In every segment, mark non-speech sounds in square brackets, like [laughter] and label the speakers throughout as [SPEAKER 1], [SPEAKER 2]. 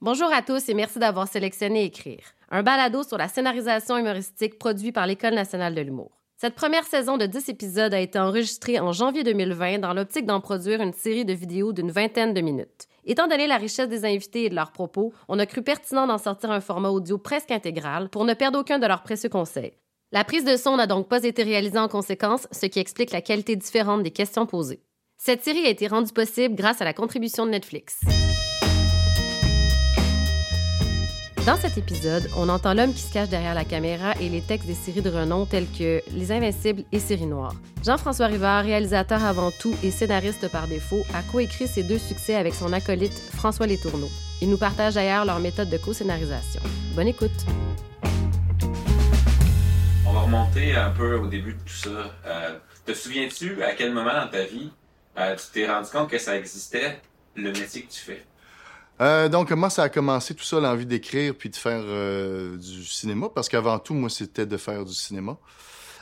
[SPEAKER 1] Bonjour à tous et merci d'avoir sélectionné Écrire, un balado sur la scénarisation humoristique produit par l'École nationale de l'humour. Cette première saison de 10 épisodes a été enregistrée en janvier 2020 dans l'optique d'en produire une série de vidéos d'une vingtaine de minutes. Étant donné la richesse des invités et de leurs propos, on a cru pertinent d'en sortir un format audio presque intégral pour ne perdre aucun de leurs précieux conseils. La prise de son n'a donc pas été réalisée en conséquence, ce qui explique la qualité différente des questions posées. Cette série a été rendue possible grâce à la contribution de Netflix. Dans cet épisode, on entend l'homme qui se cache derrière la caméra et les textes des séries de renom telles que Les Invincibles et Série Noire. Jean-François Rivard, réalisateur avant tout et scénariste par défaut, a coécrit ces deux succès avec son acolyte François Letourneau. Ils nous partagent d'ailleurs leur méthode de co-scénarisation. Bonne écoute.
[SPEAKER 2] On va remonter un peu au début de tout ça. Euh, te souviens-tu à quel moment dans ta vie euh, tu t'es rendu compte que ça existait, le métier que tu fais?
[SPEAKER 3] Euh, donc, comment ça a commencé tout ça, l'envie d'écrire puis de faire euh, du cinéma? Parce qu'avant tout, moi, c'était de faire du cinéma.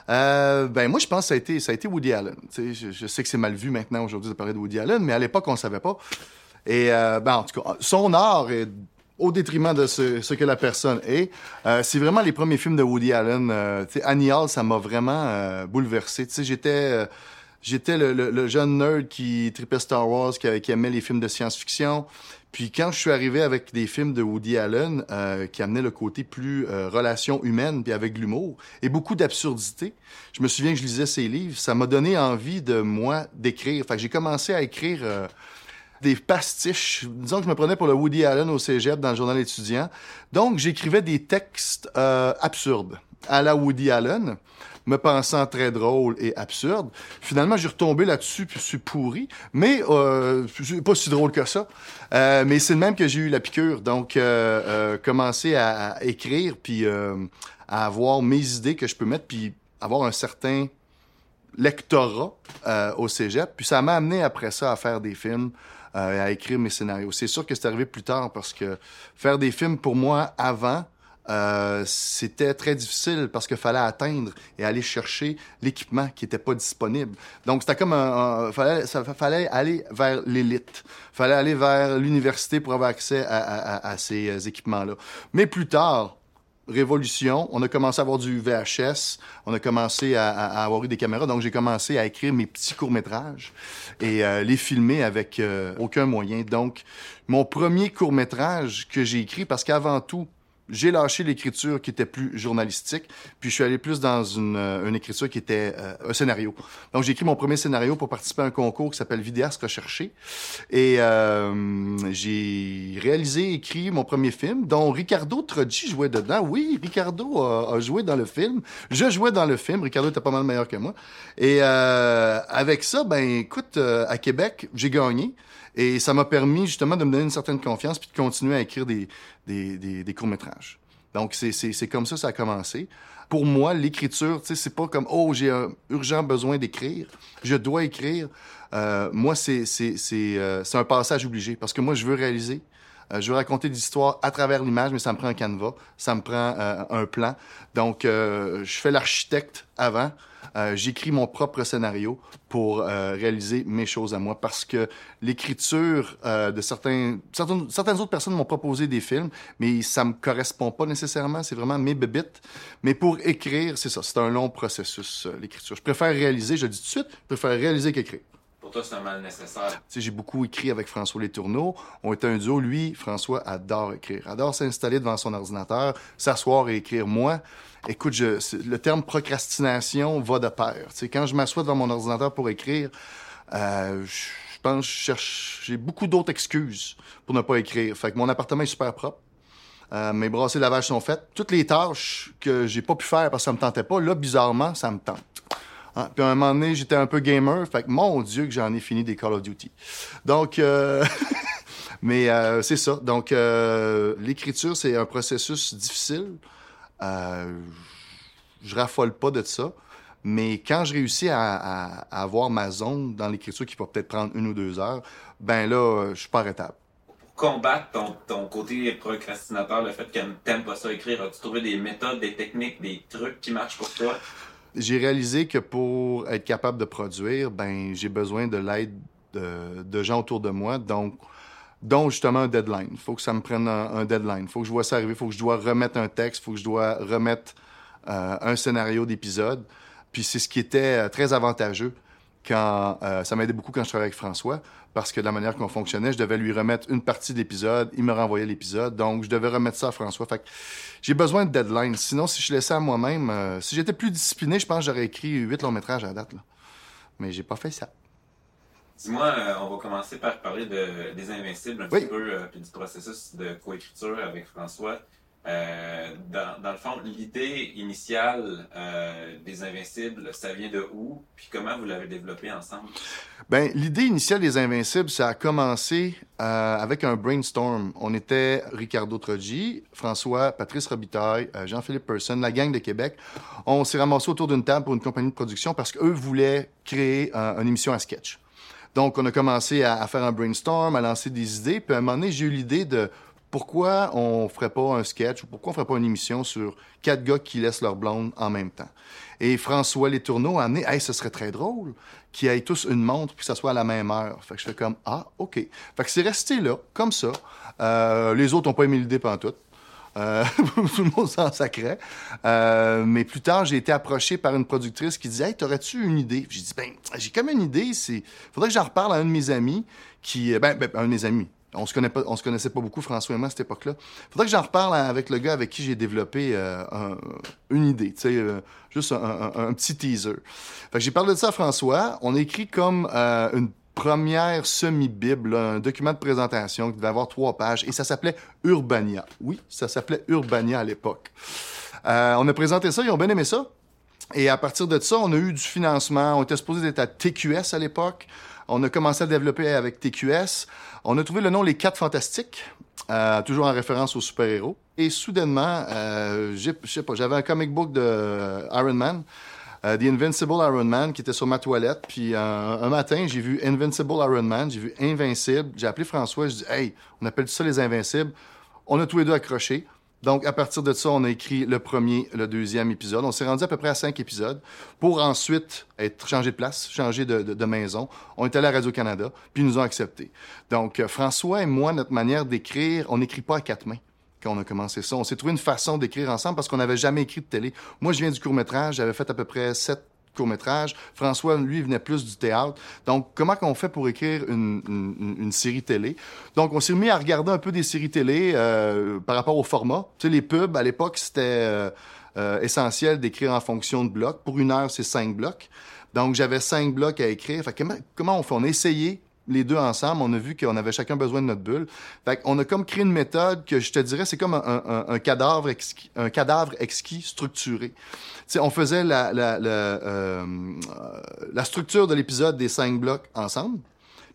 [SPEAKER 3] Euh, ben moi, je pense que ça a été, ça a Woody Allen. Je, je, sais que c'est mal vu maintenant aujourd'hui de parler de Woody Allen, mais à l'époque, on savait pas. Et ben, en tout cas, son art est au détriment de ce, que la personne est. c'est vraiment les premiers films de Woody Allen. Annie Hall, ça m'a vraiment bouleversé. J'étais j'étais le, jeune nerd qui tripait Star Wars, qui aimait les films de science-fiction. Puis quand je suis arrivé avec des films de Woody Allen euh, qui amenaient le côté plus euh, relation humaine, puis avec l'humour et beaucoup d'absurdité, je me souviens que je lisais ses livres, ça m'a donné envie de moi d'écrire. Fait que j'ai commencé à écrire euh, des pastiches. Disons que je me prenais pour le Woody Allen au cégep dans le journal étudiant. Donc j'écrivais des textes absurdes à la Woody Allen me pensant très drôle et absurde. Finalement, j'ai retombé là-dessus, puis je suis pourri, mais euh, pas si drôle que ça. Euh, mais c'est le même que j'ai eu la piqûre. Donc, euh, euh commencer à, écrire, puis euh, à avoir mes idées que je peux mettre, puis avoir un certain lectorat au cégep. Puis ça m'a amené après ça à faire des films, à écrire mes scénarios. C'est sûr que c'est arrivé plus tard parce que faire des films pour moi avant, euh, c'était très difficile parce qu'il fallait atteindre et aller chercher l'équipement qui n'était pas disponible. Donc, c'était comme un, fallait, ça fallait aller vers l'élite. fallait aller vers l'université pour avoir accès à, à, à ces euh, équipements-là. Mais plus tard, révolution, on a commencé à avoir du VHS, on a commencé à, à avoir eu des caméras, donc j'ai commencé à écrire mes petits courts-métrages et euh, les filmer avec euh, aucun moyen. Donc, mon premier court-métrage que j'ai écrit, parce qu'avant tout, j'ai lâché l'écriture qui était plus journalistique, puis je suis allé plus dans une, euh, une écriture qui était euh, un scénario. Donc j'ai écrit mon premier scénario pour participer à un concours qui s'appelle Vidéaste recherché, et euh, j'ai réalisé, écrit mon premier film, dont Ricardo Troggi jouait dedans. Oui, Ricardo a, joué dans le film. Je jouais dans le film. Ricardo était pas mal meilleur que moi. Et euh, avec ça, ben écoute, à Québec, j'ai gagné. Et ça m'a permis justement de me donner une certaine confiance puis de continuer à écrire des, des, des, courts-métrages. Donc, c'est comme ça ça a commencé. Pour moi, l'écriture, tu sais, c'est pas comme, oh, j'ai un urgent besoin d'écrire, je dois écrire. Euh, moi, c'est euh, un passage obligé parce que moi, je veux réaliser. Euh, je veux raconter des histoires à travers l'image, mais ça me prend un canevas, ça me prend euh, un plan. Donc, je fais l'architecte avant. Euh, j'écris mon propre scénario pour euh, réaliser mes choses à moi parce que l'écriture euh, de certains, certaines, certaines autres personnes m'ont proposé des films, mais ça me correspond pas nécessairement. C'est vraiment mes bébites. Mais pour écrire, c'est ça. C'est un long processus, l'écriture. Je préfère réaliser, je dis tout de suite, je préfère réaliser qu'écrire.
[SPEAKER 2] Pour toi, c'est un mal nécessaire.
[SPEAKER 3] j'ai beaucoup écrit avec François Letourneau. On était un duo. Lui, François, adore écrire. Adore s'installer devant son ordinateur, s'asseoir et écrire. Moi, écoute, le terme procrastination va de pair. sais, quand je m'assois devant mon ordinateur pour écrire, euh, je pense, je cherche, j'ai beaucoup d'autres excuses pour ne pas écrire. Fait que mon appartement est super propre. Euh, mes brassées de lavage sont faites. Toutes les tâches que j'ai pas pu faire parce que ça me tentait pas, là, bizarrement, ça me tente. Hein? Puis à un moment donné, j'étais un peu gamer, fait que mon Dieu que j'en ai fini des Call of Duty. Donc, euh... [laughs] mais euh, c'est ça. Donc, euh, l'écriture, c'est un processus difficile. Je raffole pas de ça. Mais quand je réussis à, avoir ma zone dans l'écriture qui va peut-être prendre une ou deux heures, ben là, je suis pas arrêtable.
[SPEAKER 2] Pour combattre ton, ton côté procrastinateur, le fait que t'aimes pas ça écrire, as-tu trouvé des méthodes, des techniques, des trucs qui marchent pour toi?
[SPEAKER 3] J'ai réalisé que pour être capable de produire, ben j'ai besoin de l'aide de, gens autour de moi. Donc, dont justement un deadline. Il faut que ça me prenne un, deadline. Il faut que je vois ça arriver. Il faut que je dois remettre un texte. Il faut que je dois remettre euh, un scénario d'épisode. Puis c'est ce qui était euh, très avantageux quand euh, ça m'aidait beaucoup quand je travaillais avec François parce que de la manière qu'on fonctionnait, je devais lui remettre une partie de l'épisode, il me renvoyait l'épisode, donc je devais remettre ça à François. Fait j'ai besoin de deadline. Sinon, si je laissais à moi-même, si j'étais plus discipliné, je pense que j'aurais écrit huit longs métrages à la date. Là. Mais j'ai pas fait ça.
[SPEAKER 2] Dis-moi, euh, on va commencer par parler de, des Invincibles un petit peu, euh, puis du processus de coécriture avec François. Euh, dans, le fond, l'idée initiale des Invincibles, ça vient de où? Puis comment vous l'avez développé ensemble?
[SPEAKER 3] Ben, l'idée initiale des Invincibles, ça a commencé avec un brainstorm. On était Ricardo Troggi, François, Patrice Robitaille, Jean-Philippe Person, la gang de Québec. On s'est ramassé autour d'une table pour une compagnie de production parce qu'eux voulaient créer une émission à sketch. Donc, on a commencé à, faire un brainstorm, à lancer des idées. Puis à un moment donné, j'ai eu l'idée de pourquoi on ferait pas un sketch ou pourquoi on ferait pas une émission sur quatre gars qui laissent leur blonde en même temps? Et François Letourneau a amené, hey, ce serait très drôle qu'ils aient tous une montre puis que ça soit à la même heure. Fait que je fais comme, ah, OK. Fait que c'est resté là, comme ça. Euh, les autres n'ont pas aimé l'idée pendant tout. Euh, [laughs] tout le monde s'en sacrait. Euh, mais plus tard, j'ai été approché par une productrice qui disait Hey, t'aurais-tu une idée? J'ai dit Ben, j'ai comme une idée. C'est faudrait que j'en reparle à un de mes amis qui. Ben, ben un de mes amis. On se, se connaissait pas beaucoup, François et moi, à cette époque-là. faudrait que j'en reparle avec le gars avec qui j'ai développé une idée, tu sais, juste un, petit teaser. Fait que j'ai parlé de ça à François. On a écrit comme une première semi-bible, un document de présentation qui devait avoir trois pages, et ça s'appelait Urbania. Oui, ça s'appelait Urbania à l'époque. Euh, on a présenté ça, ils ont bien aimé ça. Et à partir de ça, on a eu du financement. On était supposé être à TQS à l'époque. On a commencé à développer avec TQS. On a trouvé le nom Les Quatre Fantastiques, euh, toujours en référence aux super-héros. Et soudainement, euh, j'avais un comic book de Iron Man. Euh, The Invincible Iron Man qui était sur ma toilette. Puis euh, un matin, j'ai vu Invincible Iron Man, j'ai vu Invincible. J'ai appelé François, je dis Hey, on appelle ça les Invincibles. On a tous les deux accroché. Donc, à partir de ça, on a écrit le premier, le deuxième épisode. On s'est rendu à peu près à cinq épisodes pour ensuite être changé de place, changé de, maison. On est allé à Radio-Canada, puis ils nous ont acceptés. Donc, euh, François et moi, notre manière d'écrire, on n'écrit pas à quatre mains on a commencé ça. On s'est trouvé une façon d'écrire ensemble parce qu'on n'avait jamais écrit de télé. Moi, je viens du court-métrage. J'avais fait à peu près sept courts-métrages. François, lui, venait plus du théâtre. Donc, comment qu'on fait pour écrire une, série télé? Donc, on s'est mis à regarder un peu des séries télé euh, par rapport au format. Tu sais, les pubs, à l'époque, c'était euh, euh, essentiel d'écrire en fonction de blocs. Pour une heure, c'est cinq blocs. Donc, j'avais cinq blocs à écrire. Fait, comment, comment on fait? On a essayé les deux ensemble, on a vu qu'on avait chacun besoin de notre bulle. Fait on a comme créé une méthode que je te dirais, c'est comme un, cadavre exquis, un cadavre exquis structuré. T'sais, on faisait la, la, la, euh, la structure de l'épisode des cinq blocs ensemble.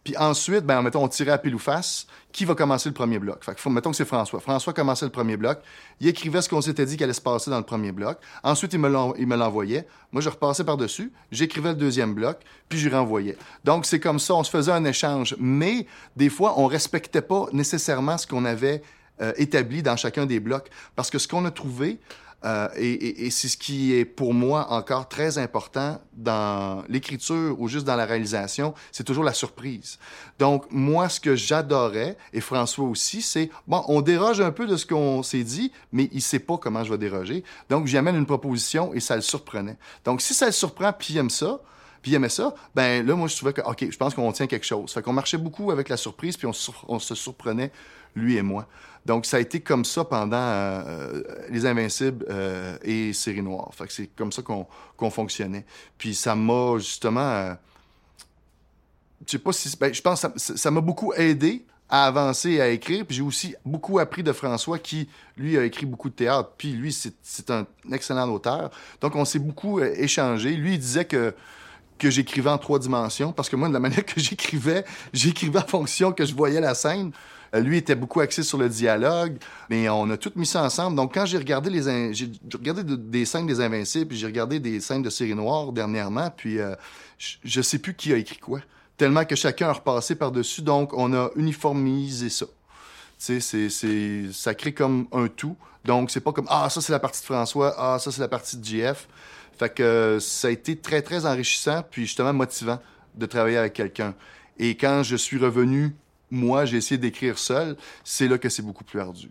[SPEAKER 3] Puis ensuite, ben, mettons, on tirait à pile ou face. Qui va commencer le premier bloc? Fait que, mettons que c'est François. François commençait le premier bloc. Il écrivait ce qu'on s'était dit qu'il allait se passer dans le premier bloc. Ensuite, il me l'envoyait. Moi, je repassais par-dessus. J'écrivais le deuxième bloc, puis je renvoyais. Donc, c'est comme ça. On se faisait un échange. Mais, des fois, on respectait pas nécessairement ce qu'on avait euh, établi dans chacun des blocs. Parce que ce qu'on a trouvé, euh, et, c'est ce qui est pour moi encore très important dans l'écriture ou juste dans la réalisation, c'est toujours la surprise. Donc moi, ce que j'adorais, et François aussi, c'est, bon, on déroge un peu de ce qu'on s'est dit, mais il sait pas comment je vais déroger. Donc j'y amène une proposition et ça le surprenait. Donc si ça le surprend, puis il aime ça, puis il aimait ça, ben là, moi, je trouvais que, OK, je pense qu'on tient quelque chose. Fait qu'on marchait beaucoup avec la surprise, puis on se surprenait, lui et moi. Donc, ça a été comme ça pendant euh, Les Invincibles euh, et Série Noire. C'est comme ça qu'on fonctionnait. Puis ça m'a justement... Euh, je sais pas si... Ben, je pense que ça m'a beaucoup aidé à avancer et à écrire. Puis j'ai aussi beaucoup appris de François qui, lui, a écrit beaucoup de théâtre. Puis lui, c'est un excellent auteur. Donc on s'est beaucoup échangé. Lui, il disait que que j'écrivais en trois dimensions parce que moi, de la [laughs] manière que j'écrivais, j'écrivais en fonction que je voyais la scène. Euh, lui était beaucoup axé sur le dialogue, mais on a tout mis ça ensemble. Donc, quand j'ai regardé les, j'ai regardé des scènes des Invincibles, puis j'ai regardé des scènes de série noire dernièrement, puis euh, je, sais plus qui a écrit quoi. Tellement que chacun a repassé par-dessus, donc on a uniformisé ça. Tu sais, c'est, ça crée comme un tout. Donc, c'est pas comme, ah, ça c'est la partie de François, ah, ça c'est la partie de JF. Fait que ça a été très, très enrichissant, puis justement motivant de travailler avec quelqu'un. Et quand je suis revenu moi, j'ai essayé d'écrire seul, c'est là que c'est beaucoup plus ardu.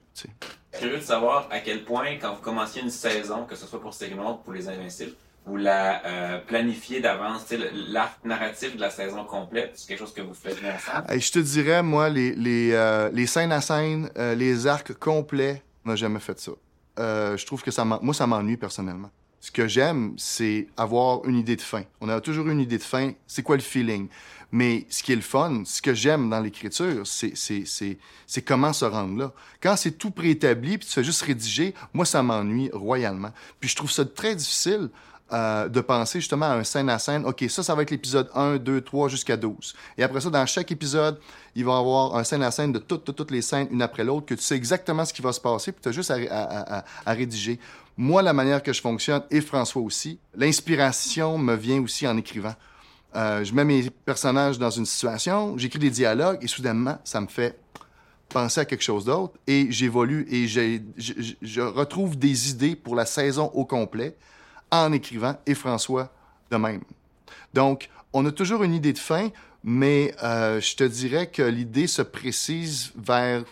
[SPEAKER 2] Curieux de savoir à quel point, quand vous commenciez une saison, que ce soit pour Segment ou pour Les Invincibles, vous la euh, planifiez d'avance, l'arc narratif de la saison complète, c'est quelque chose que vous faites ensemble?
[SPEAKER 3] je te dirais, moi, les, les, euh, les scènes à scène, euh, les arcs complets, on n'a jamais fait ça. je trouve que ça moi, ça m'ennuie personnellement. Ce que j'aime, c'est avoir une idée de fin. On a toujours une idée de fin. C'est quoi le feeling? Mais ce qui est le fun, ce que j'aime dans l'écriture, c'est comment se rendre là. Quand c'est tout préétabli, puis tu fais juste rédiger, moi, ça m'ennuie royalement. Puis je trouve ça très difficile euh, de penser justement à un scène à scène. OK, ça, ça va être l'épisode 1, 2, 3 jusqu'à 12. Et après ça, dans chaque épisode, il va y avoir un scène à scène de toutes, toutes, les scènes, une après l'autre, que tu sais exactement ce qui va se passer, puis tu as juste à, à, à, rédiger. Moi, la manière que je fonctionne, et François aussi, l'inspiration me vient aussi en écrivant. Euh, je mets mes personnages dans une situation, j'écris des dialogues, et soudainement, ça me fait penser à quelque chose d'autre, et j'évolue, et je, retrouve des idées pour la saison au complet en écrivant, et François de même. Donc, on a toujours une idée de fin, mais euh, je te dirais que l'idée se précise vers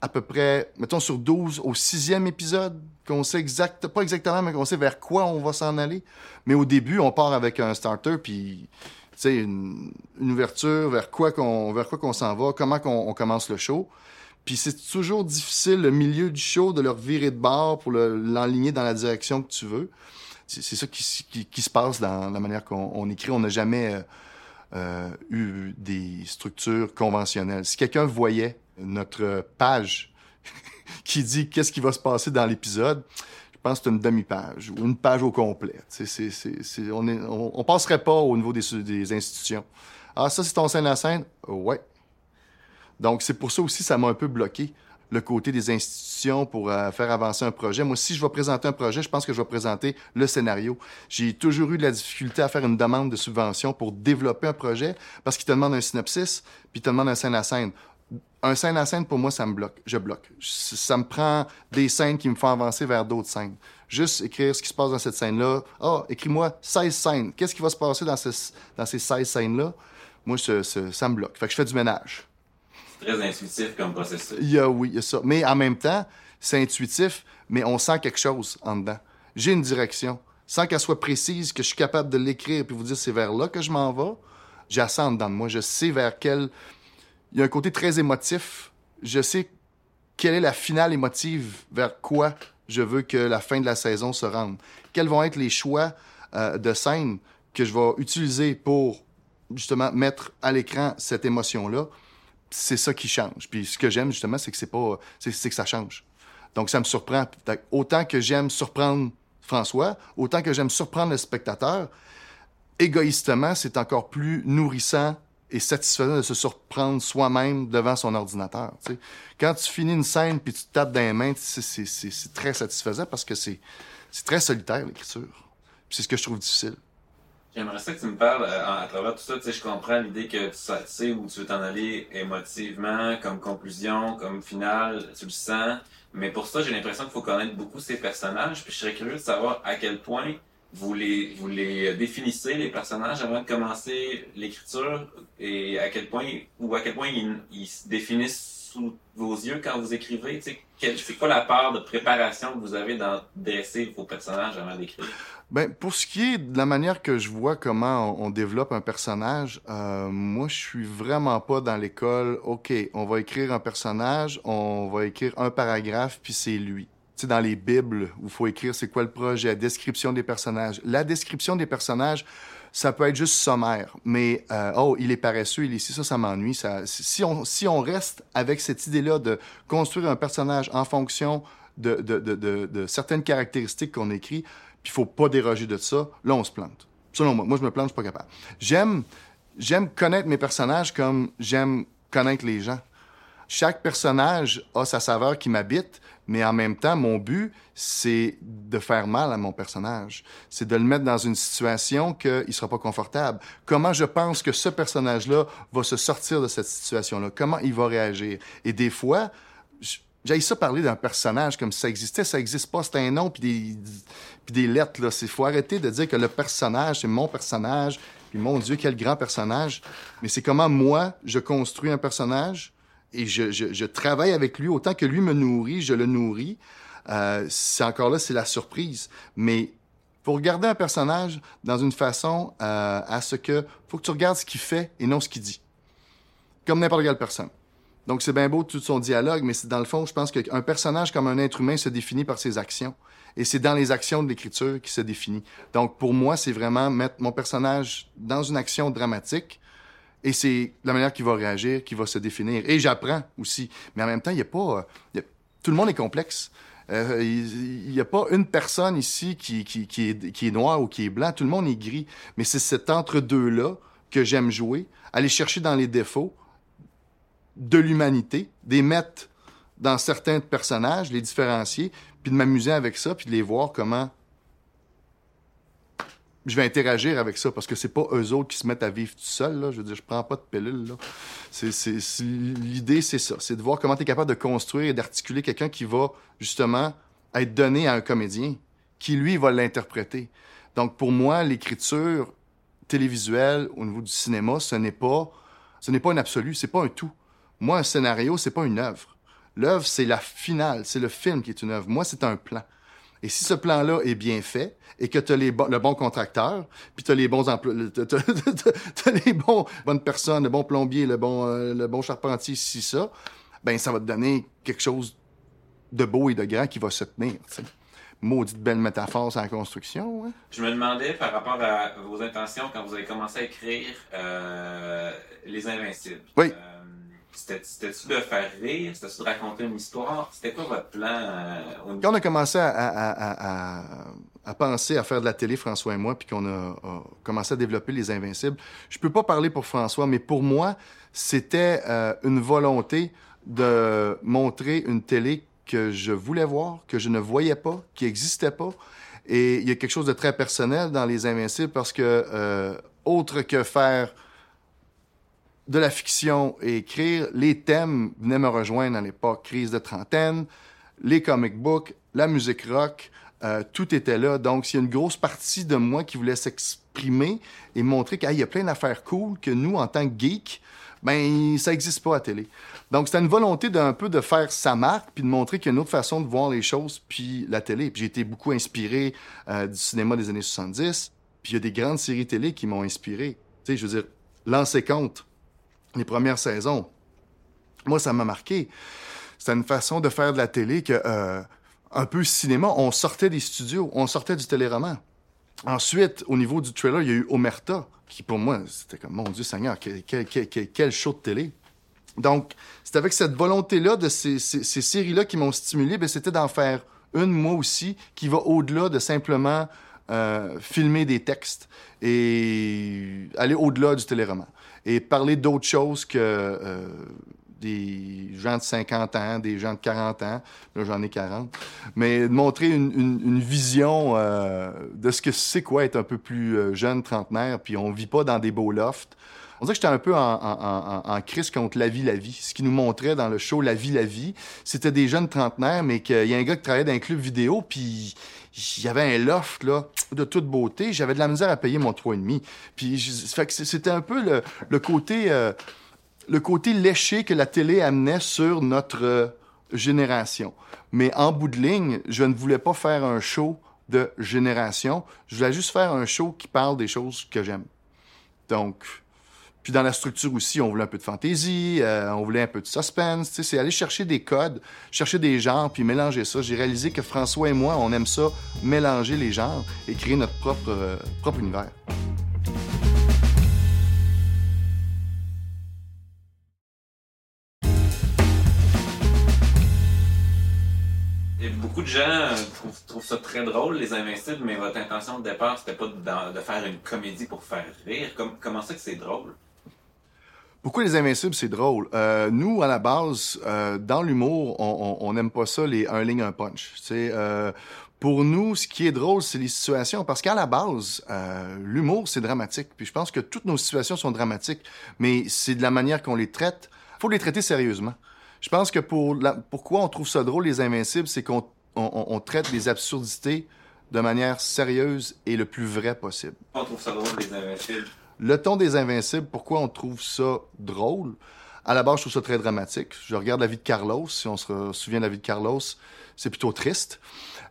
[SPEAKER 3] à peu près, mettons sur 12 au sixième épisode, qu'on sait exact, pas exactement, mais qu'on sait vers quoi on va s'en aller. Mais au début, on part avec un starter, puis sais, une, ouverture vers quoi qu'on vers quoi qu'on s'en va, comment qu'on on commence le show. Puis c'est toujours difficile, le milieu du show, de leur virer de bord pour l'enligner dans la direction que tu veux. C'est ça qui, se passe dans la manière qu'on écrit. On n'a jamais euh, euh, eu des structures conventionnelles. Si quelqu'un voyait notre page [laughs] qui dit qu'est-ce qui va se passer dans l'épisode, je pense que c'est une demi-page ou une page au complet. on, ne passerait pas au niveau des, institutions. Ah, ça, c'est ton scène à scène? Ouais. Donc, c'est pour ça aussi, ça m'a un peu bloqué le côté des institutions pour euh, faire avancer un projet. Moi, si je vais présenter un projet, je pense que je vais présenter le scénario. J'ai toujours eu de la difficulté à faire une demande de subvention pour développer un projet parce qu'il te demande un synopsis, puis il te demande un scène à scène. Un scène à scène, pour moi, ça me bloque. Je bloque. Ça me prend des scènes qui me font avancer vers d'autres scènes. Juste écrire ce qui se passe dans cette scène-là. Ah, oh, écris-moi 16 scènes. Qu'est-ce qui va se passer dans, dans ces 16 scènes-là? Moi, ça me bloque. Fait que je fais du ménage
[SPEAKER 2] très intuitif comme processus.
[SPEAKER 3] Il y a, oui, il y a ça. Mais en même temps, c'est intuitif, mais on sent quelque chose en dedans. J'ai une direction. Sans qu'elle soit précise, que je suis capable de l'écrire puis vous dire c'est vers là que je m'en vais, j'ai en dedans de moi. Je sais vers quel. Il y a un côté très émotif. Je sais quelle est la finale émotive, vers quoi je veux que la fin de la saison se rende. Quels vont être les choix euh, de scène que je vais utiliser pour justement mettre à l'écran cette émotion-là? C'est ça qui change. Puis ce que j'aime, justement, c'est que c'est pas. C'est que ça change. Donc, ça me surprend. Autant que j'aime surprendre François, autant que j'aime surprendre le spectateur, égoïstement, c'est encore plus nourrissant et satisfaisant de se surprendre soi-même devant son ordinateur. Quand tu finis une scène puis tu te tapes dans les mains, c'est très satisfaisant parce que c'est très solitaire, l'écriture. C'est ce que je trouve difficile.
[SPEAKER 2] J'aimerais ça que tu me parles euh, à travers tout ça. Je comprends l'idée que tu sais où tu veux t'en aller émotivement, comme conclusion, comme finale, tu le sens. Mais pour ça, j'ai l'impression qu'il faut connaître beaucoup ces personnages. Puis je serais curieux de savoir à quel point vous les, vous les définissez, les personnages, avant de commencer l'écriture, et à quel point, ou à quel point ils, se définissent sous vos yeux quand vous écrivez. C'est quoi la part de préparation que vous avez dans dresser vos personnages avant d'écrire?
[SPEAKER 3] Ben, pour ce qui est de la manière que je vois comment on, développe un personnage, euh, moi, je suis vraiment pas dans l'école. OK, on va écrire un personnage, on va écrire un paragraphe, puis c'est lui. Sais, dans les Bibles, où il faut écrire c'est quoi le projet, la description des personnages. La description des personnages, ça peut être juste sommaire, mais euh, oh, il est paresseux, il est ici, ça, ça m'ennuie. Si, on, si on reste avec cette idée-là de construire un personnage en fonction de, de, de, certaines caractéristiques qu'on écrit, il faut pas déroger de ça, là, on se plante. Selon moi, moi, je me plante, je suis pas capable. J'aime, j'aime connaître mes personnages comme j'aime connaître les gens. Chaque personnage a sa saveur qui m'habite, mais en même temps, mon but, c'est de faire mal à mon personnage. C'est de le mettre dans une situation qu'il ne sera pas confortable. Comment je pense que ce personnage-là va se sortir de cette situation-là? Comment il va réagir? Et des fois, j'ai ça parler d'un personnage comme si ça existait, ça existe pas, c'est un nom puis des, des lettres. Il faut arrêter de dire que le personnage, c'est mon personnage Puis mon Dieu, quel grand personnage. Mais c'est comment moi, je construis un personnage et je, je, travaille avec lui autant que lui me nourrit, je le nourris. Euh, c'est encore là, c'est la surprise. Mais pour garder un personnage dans une façon euh, à ce que faut que tu regardes ce qu'il fait et non ce qu'il dit. Comme n'importe quelle personne. Donc c'est bien beau tout son dialogue, mais c'est dans le fond, je pense qu'un personnage comme un être humain se définit par ses actions. Et c'est dans les actions de l'écriture qui se définit. Donc pour moi, c'est vraiment mettre mon personnage dans une action dramatique. Et c'est la manière qu'il va réagir, qui va se définir. Et j'apprends aussi. Mais en même temps, il n'y a pas... tout le monde est complexe. Euh, il n'y a pas une personne ici qui, est, qui est noire ou qui est blanc. Tout le monde est gris. Mais c'est cet entre-deux-là que j'aime jouer. Aller chercher dans les défauts de l'humanité, des mettre dans certains personnages, les différencier, puis de m'amuser avec ça, puis de les voir comment je vais interagir avec ça parce que c'est pas eux autres qui se mettent à vivre tout seuls. Là. Je veux dire, je prends pas de pilule. L'idée, c'est ça. C'est de voir comment tu es capable de construire et d'articuler quelqu'un qui va justement être donné à un comédien qui, lui, va l'interpréter. Donc, pour moi, l'écriture télévisuelle au niveau du cinéma, ce n'est pas, ce n'est pas un absolu, c'est pas un tout. Moi, un scénario, c'est pas une œuvre. L'œuvre, c'est la finale, c'est le film qui est une œuvre. Moi, c'est un plan. Et si ce plan-là est bien fait et que tu as les le bon contracteur, puis tu as les bons emplois, les bons, bonnes personnes, le bon plombier, le bon, euh, le bon charpentier, si ça, ben ça va te donner quelque chose de beau et de grand qui va se tenir. Maudite belle métaphore sur la construction. Hein.
[SPEAKER 2] Je me demandais par rapport à vos intentions quand vous avez commencé à écrire euh, Les Invincibles.
[SPEAKER 3] Oui.
[SPEAKER 2] Euh, c'était-tu de faire rire? C'était-tu de raconter une histoire? C'était quoi votre plan? Euh,
[SPEAKER 3] Quand on a commencé à, penser à faire de la télé, François et moi, puis qu'on a, commencé à développer Les Invincibles, je peux pas parler pour François, mais pour moi, c'était euh, une volonté de montrer une télé que je voulais voir, que je ne voyais pas, qui n'existait pas. Et il y a quelque chose de très personnel dans Les Invincibles parce que, euh, autre que faire de la fiction et écrire, les thèmes venaient me rejoindre à l'époque. Crise de trentaine, les comic books, la musique rock, euh, tout était là. Donc, il y a une grosse partie de moi qui voulait s'exprimer et montrer qu'il y a plein d'affaires cool que nous, en tant que geeks, ben, ça n'existe pas à télé. Donc, c'était une volonté d'un peu de faire sa marque, puis de montrer qu'il y a une autre façon de voir les choses, puis la télé. J'ai été beaucoup inspiré euh, du cinéma des années 70. Puis il y a des grandes séries télé qui m'ont inspiré. Tu sais, je veux dire, Lancer compte, les premières saisons. Moi, ça m'a marqué. C'était une façon de faire de la télé que, euh, un peu cinéma, on sortait des studios, on sortait du téléroman. Ensuite, au niveau du trailer, il y a eu Omerta, qui pour moi, c'était comme, mon Dieu Seigneur, quel, quel, show de télé. Donc, c'est avec cette volonté-là de ces, séries-là qui m'ont stimulé, ben, c'était d'en faire une, moi aussi, qui va au-delà de simplement euh, filmer des textes et aller au-delà du téléroman et parler d'autres choses que euh, des gens de 50 ans, des gens de 40 ans. Là, j'en ai 40. Mais montrer une, vision euh, de ce que c'est quoi être un peu plus euh, jeune, trentenaire, puis on vit pas dans des beaux lofts. On dirait que j'étais un peu en, crise contre La vie, la vie. Ce qui nous montrait dans le show La vie, la vie, c'était des jeunes trentenaires, mais qu'il y a un gars qui travaillait dans un club vidéo, puis il y avait un loft là, de toute beauté. J'avais de la misère à payer mon 3,5. Puis c'était un peu le, côté, euh, le côté léché que la télé amenait sur notre euh, génération. Mais en bout de ligne, je ne voulais pas faire un show de génération. Je voulais juste faire un show qui parle des choses que j'aime. Donc, puis dans la structure aussi, on voulait un peu de fantaisie, euh, on voulait un peu de suspense. C'est aller chercher des codes, chercher des genres, puis mélanger ça. J'ai réalisé que François et moi, on aime ça, mélanger les genres et créer notre propre, euh, propre univers.
[SPEAKER 2] beaucoup de gens euh, trouvent, ça très drôle, les Invincibles, mais votre intention de départ, c'était pas de, faire une comédie pour faire rire. comment ça que c'est drôle?
[SPEAKER 3] Pourquoi les Invincibles, c'est drôle? Euh, nous, à la base, euh, dans l'humour, on n'aime pas ça, les un ligne, un punch. Euh, pour nous, ce qui est drôle, c'est les situations. Parce qu'à la base, euh, l'humour, c'est dramatique. Puis je pense que toutes nos situations sont dramatiques. Mais c'est de la manière qu'on les traite. faut les traiter sérieusement. Je pense que pour la, pourquoi on trouve ça drôle, les Invincibles, c'est qu'on on, traite les absurdités de manière sérieuse et le plus vrai possible.
[SPEAKER 2] On trouve ça drôle, les Invincibles
[SPEAKER 3] Le ton des Invincibles, pourquoi on trouve ça drôle? À la base, je trouve ça très dramatique. Je regarde la vie de Carlos. Si on se souvient de la vie de Carlos, c'est plutôt triste.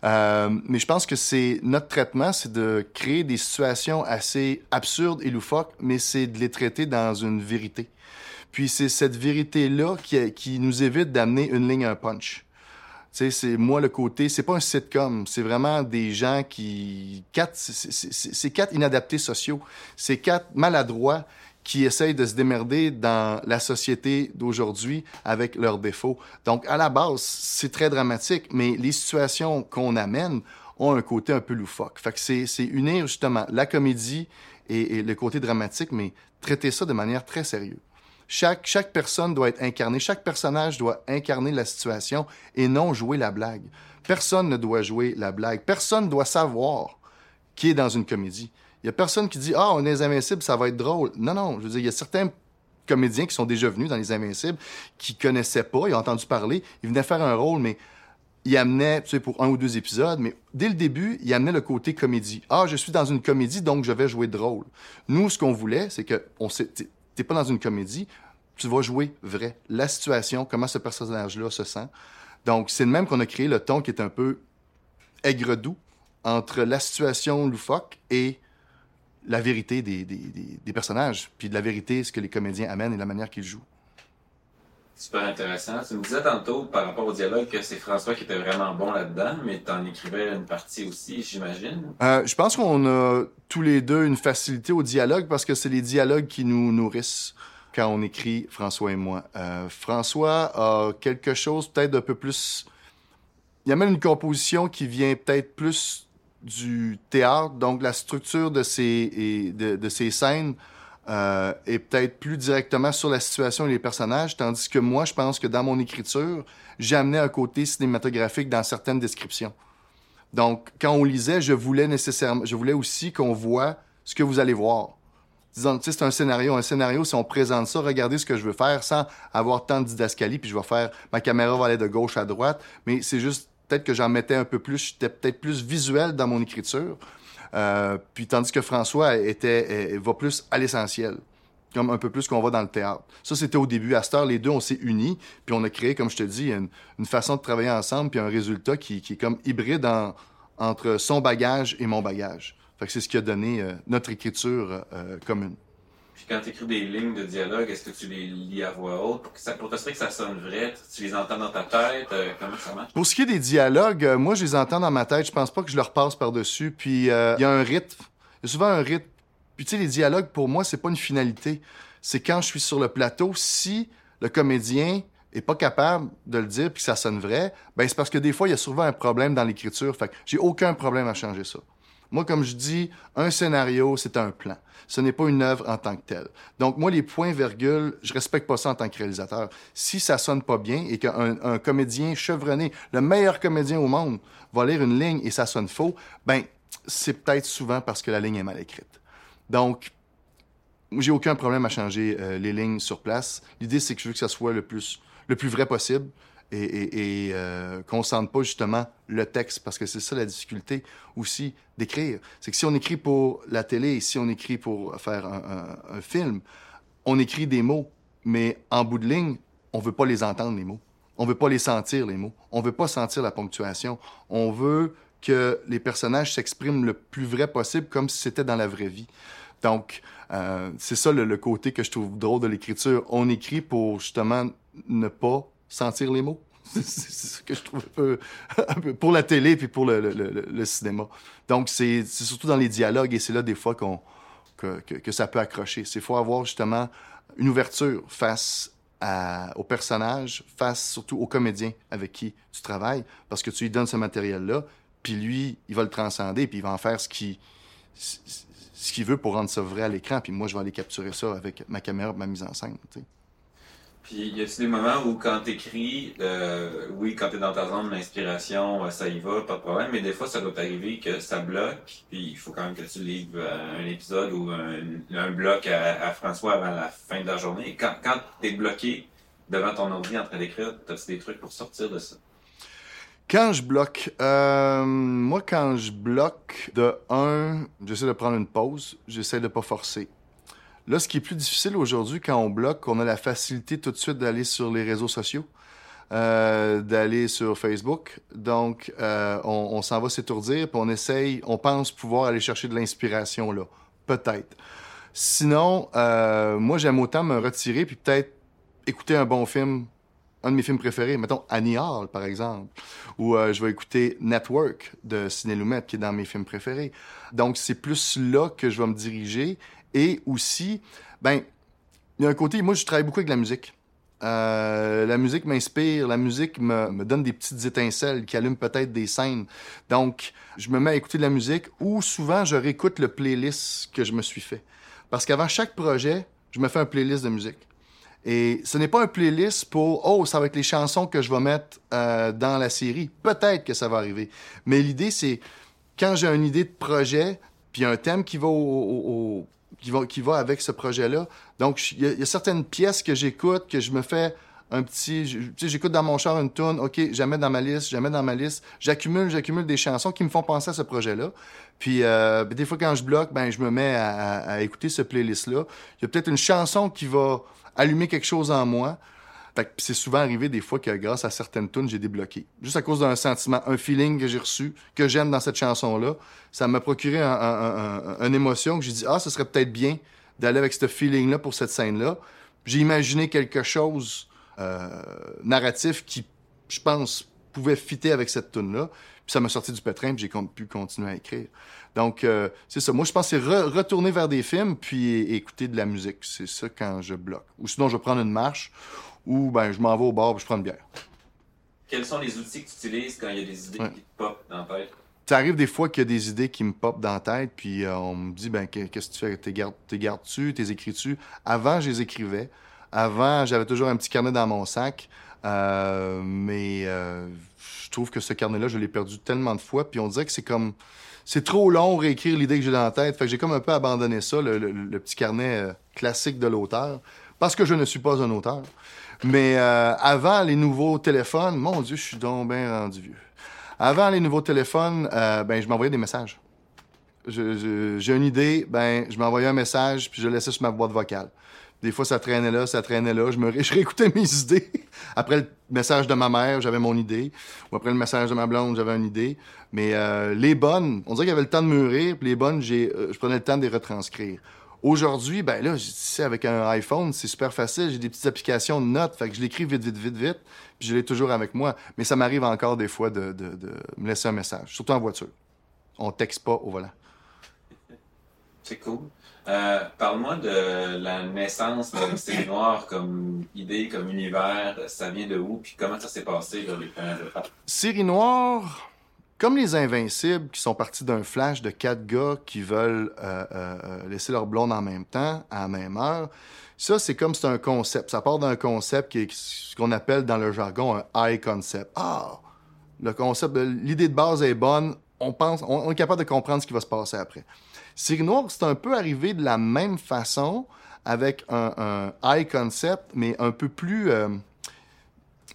[SPEAKER 3] Euh, mais je pense que c'est notre traitement, c'est de créer des situations assez absurdes et loufoques, mais c'est de les traiter dans une vérité. Puis c'est cette vérité-là qui, qui nous évite d'amener une ligne à un punch. Sais, c'est moi le côté, c'est pas un sitcom, c'est vraiment des gens qui quatre, c'est quatre inadaptés sociaux, c'est quatre maladroits qui essayent de se démerder dans la société d'aujourd'hui avec leurs défauts. Donc, à la base, c'est très dramatique, mais les situations qu'on amène ont un côté un peu loufoque. Fait que c'est unir justement la comédie et, le côté dramatique, mais traiter ça de manière très sérieuse. Chaque, personne doit être incarnée, chaque personnage doit incarner la situation et non jouer la blague. Personne ne doit jouer la blague. Personne doit savoir qui est dans une comédie. Il y a personne qui dit Ah, on est les Invincibles, ça va être drôle. Non, non. Je veux dire, il y a certains comédiens qui sont déjà venus dans les Invincibles, qui connaissaient pas, ils ont entendu parler, ils venaient faire un rôle, mais ils amenaient, tu sais, pour un ou deux épisodes, mais dès le début, ils amenaient le côté comédie. Ah, je suis dans une comédie, donc je vais jouer drôle. Nous, ce qu'on voulait, c'est que on t'es pas dans une comédie, tu vas jouer vrai. La situation, comment ce personnage-là se sent. Donc, c'est le même qu'on a créé le ton qui est un peu aigre-doux entre la situation loufoque et la vérité des, des, des, personnages, puis de la vérité, ce que les comédiens amènent et la manière qu'ils jouent.
[SPEAKER 2] Super intéressant. Tu me disais tantôt, par rapport au dialogue, que c'est François qui était vraiment bon là-dedans, mais tu en écrivais une partie aussi, j'imagine.
[SPEAKER 3] Euh, je pense qu'on a tous les deux une facilité au dialogue parce que c'est les dialogues qui nous nourrissent quand on écrit, François et moi. Euh, François a quelque chose peut-être d'un peu plus... Il y a même une composition qui vient peut-être plus du théâtre, donc la structure de de, de ces scènes euh, est peut-être plus directement sur la situation et les personnages, tandis que moi, je pense que dans mon écriture, j'ai amené un côté cinématographique dans certaines descriptions. Donc, quand on lisait, je voulais nécessairement, je voulais aussi qu'on voit ce que vous allez voir. Disons, tu sais, c'est un scénario. Un scénario, si on présente ça, regardez ce que je veux faire sans avoir tant de didascalie, puis je vais faire, ma caméra va aller de gauche à droite, mais c'est juste peut-être que j'en mettais un peu plus, j'étais peut-être plus visuel dans mon écriture. Euh, puis tandis que François était, va plus à l'essentiel, comme un peu plus qu'on va dans le théâtre. Ça, c'était au début. À cette heure, les deux, on s'est unis, puis on a créé, comme je te dis, une, façon de travailler ensemble, puis un résultat qui, est comme hybride entre son bagage et mon bagage. Fait que c'est ce qui a donné euh, notre écriture euh, commune.
[SPEAKER 2] Puis quand tu écris des lignes de dialogue, est-ce que tu les lis à voix haute? Pour, que ça, pour t'assurer que ça sonne vrai? Tu les entends dans ta tête? Euh, comment ça marche?
[SPEAKER 3] Pour ce qui est des dialogues, euh, moi, je les entends dans ma tête. Je pense pas que je leur passe par-dessus. Puis euh, il y a un rythme. Il y a souvent un rythme. Puis tu sais, les dialogues, pour moi, c'est pas une finalité. C'est quand je suis sur le plateau, si le comédien est pas capable de le dire puis que ça sonne vrai, ben c'est parce que des fois, il y a souvent un problème dans l'écriture. Fait que j'ai aucun problème à changer ça. Moi, comme je dis, un scénario, c'est un plan. Ce n'est pas une œuvre en tant que telle. Donc, moi, les points virgules, je respecte pas ça en tant que réalisateur. Si ça sonne pas bien et qu'un comédien chevronné, le meilleur comédien au monde, va lire une ligne et ça sonne faux, ben, c'est peut-être souvent parce que la ligne est mal écrite. Donc, j'ai aucun problème à changer euh, les lignes sur place. L'idée, c'est que je veux que ça soit le plus, le plus vrai possible et, et euh, qu'on sente pas justement le texte, parce que c'est ça la difficulté aussi d'écrire. C'est que si on écrit pour la télé, si on écrit pour faire un, film, on écrit des mots, mais en bout de ligne, on veut pas les entendre, les mots. On veut pas les sentir, les mots. On veut pas sentir la ponctuation. On veut que les personnages s'expriment le plus vrai possible, comme si c'était dans la vraie vie. Donc, euh, c'est ça le, côté que je trouve drôle de l'écriture. On écrit pour justement ne pas sentir les mots. [laughs] c'est ce que je trouve [laughs] un peu, pour la télé puis pour le, cinéma. Donc, c'est surtout dans les dialogues et c'est là des fois qu'on que, ça peut accrocher. C'est faut avoir justement une ouverture face à, aux personnages, face surtout aux comédiens avec qui tu travailles, parce que tu lui donnes ce matériel-là, puis lui, il va le transcender, puis il va en faire ce qu'il ce qu'il veut pour rendre ça vrai à l'écran, puis moi, je vais aller capturer ça avec ma caméra, ma mise en scène.
[SPEAKER 2] Puis y a-t-il des moments où quand t'écris, euh, oui, quand t'es dans ta zone d'inspiration, euh, ça y va, pas de problème, mais des fois ça doit arriver que ça bloque, puis il faut quand même que tu livres euh, un épisode ou un, bloc à, François avant la fin de la journée. Quand, quand t'es bloqué devant ton ordi en train d'écrire, t'as-tu des trucs pour sortir de ça?
[SPEAKER 3] Quand je bloque, euh, moi quand je bloque, de un, j'essaie de prendre une pause, j'essaie de pas forcer. Là, ce qui est plus difficile aujourd'hui quand on bloque, on a la facilité tout de suite d'aller sur les réseaux sociaux, euh, d'aller sur Facebook. Donc, euh, on, s'en va s'étourdir, puis on essaye, on pense pouvoir aller chercher de l'inspiration là. Peut-être. Sinon, euh, moi, j'aime autant me retirer, puis peut-être écouter un bon film un de mes films préférés, mettons Annie Hall, par exemple, ou je vais écouter Network de Ciné Lumet, qui est dans mes films préférés. Donc, c'est plus là que je vais me diriger. Et aussi, ben, il y a un côté, moi, je travaille beaucoup avec la musique. Euh, la musique m'inspire, la musique me, me, donne des petites étincelles qui allument peut-être des scènes. Donc, je me mets à écouter de la musique ou souvent je réécoute le playlist que je me suis fait. Parce qu'avant chaque projet, je me fais un playlist de musique. Et ce n'est pas un playlist pour oh ça va être les chansons que je vais mettre euh, dans la série. Peut-être que ça va arriver, mais l'idée c'est quand j'ai une idée de projet puis un thème qui va au, au, qui va avec ce projet-là. Donc il y, a certaines pièces que j'écoute que je me fais un petit tu sais j'écoute dans mon char une tune, OK, jamais dans ma liste, jamais dans ma liste, j'accumule j'accumule des chansons qui me font penser à ce projet-là. Puis euh, des fois quand je bloque, ben je me mets à, à, écouter ce playlist là. Il y a peut-être une chanson qui va allumer quelque chose en moi. C'est souvent arrivé des fois que grâce à certaines tunes, j'ai débloqué. Juste à cause d'un sentiment, un feeling que j'ai reçu, que j'aime dans cette chanson-là, ça m'a procuré un, un, un, une émotion que j'ai dit, ah, ce serait peut-être bien d'aller avec ce feeling-là pour cette scène-là. J'ai imaginé quelque chose euh, narratif qui, je pense, pouvait fitter avec cette tune-là. Puis ça m'a sorti du pétrin, puis j'ai pu continuer à écrire. Donc, euh, c'est ça. Moi, je pense que c'est re retourner vers des films, puis écouter de la musique. C'est ça quand je bloque. Ou sinon, je vais prendre une marche, ou ben, je m'en vais au bar, puis je prends une bière.
[SPEAKER 2] Quels sont les outils que tu utilises quand il y a des idées ouais. qui te popent dans la tête?
[SPEAKER 3] Ça arrive des fois qu'il y a des idées qui me popent dans la tête, puis euh, on me dit, ben, qu'est-ce que tu fais? T'es gardes-tu? Gardes t'es écris-tu? Avant, je les écrivais. Avant, j'avais toujours un petit carnet dans mon sac. Euh, mais euh, je trouve que ce carnet-là, je l'ai perdu tellement de fois. Puis on dirait que c'est comme. C'est trop long réécrire l'idée que j'ai dans la tête. Fait que j'ai comme un peu abandonné ça, le, le, le petit carnet classique de l'auteur. Parce que je ne suis pas un auteur. Mais euh, avant les nouveaux téléphones, mon Dieu, je suis donc bien rendu vieux. Avant les nouveaux téléphones, euh, ben, je m'envoyais des messages. J'ai une idée, ben, je m'envoyais un message, puis je laissais sur ma boîte vocale. Des fois, ça traînait là, ça traînait là. Je me [laughs] réécoutais mes idées. Après le message de ma mère, j'avais mon idée. Ou après le message de ma blonde, j'avais une idée. Mais euh, les bonnes, on dirait qu'il y avait le temps de mûrir. Puis les bonnes, j'ai, je prenais le temps de les retranscrire. Aujourd'hui, ben là, tu sais, avec un iPhone, c'est super facile. J'ai des petites applications de notes. Fait que je l'écris vite, vite, vite, vite. Puis je l'ai toujours avec moi. Mais ça m'arrive encore des fois de, de, de me laisser un message. Surtout en voiture. On texte pas au volant.
[SPEAKER 2] C'est cool. Euh, Parle-moi de la naissance de Série Noire comme idée, comme univers. Ça vient de où? Puis comment ça s'est passé, là, les premières?
[SPEAKER 3] Série Noire, comme les Invincibles, qui sont partis d'un flash de quatre gars qui veulent euh, euh, laisser leur blonde en même temps, à la même heure, ça, c'est comme c'est un concept. Ça part d'un concept qui est ce qu'on appelle dans le jargon un high concept. Ah! Le concept, l'idée de base est bonne. On pense, on, est capable de comprendre ce qui va se passer après. Série Noire, c'est un peu arrivé de la même façon, avec un, high concept, mais un peu plus. Euh,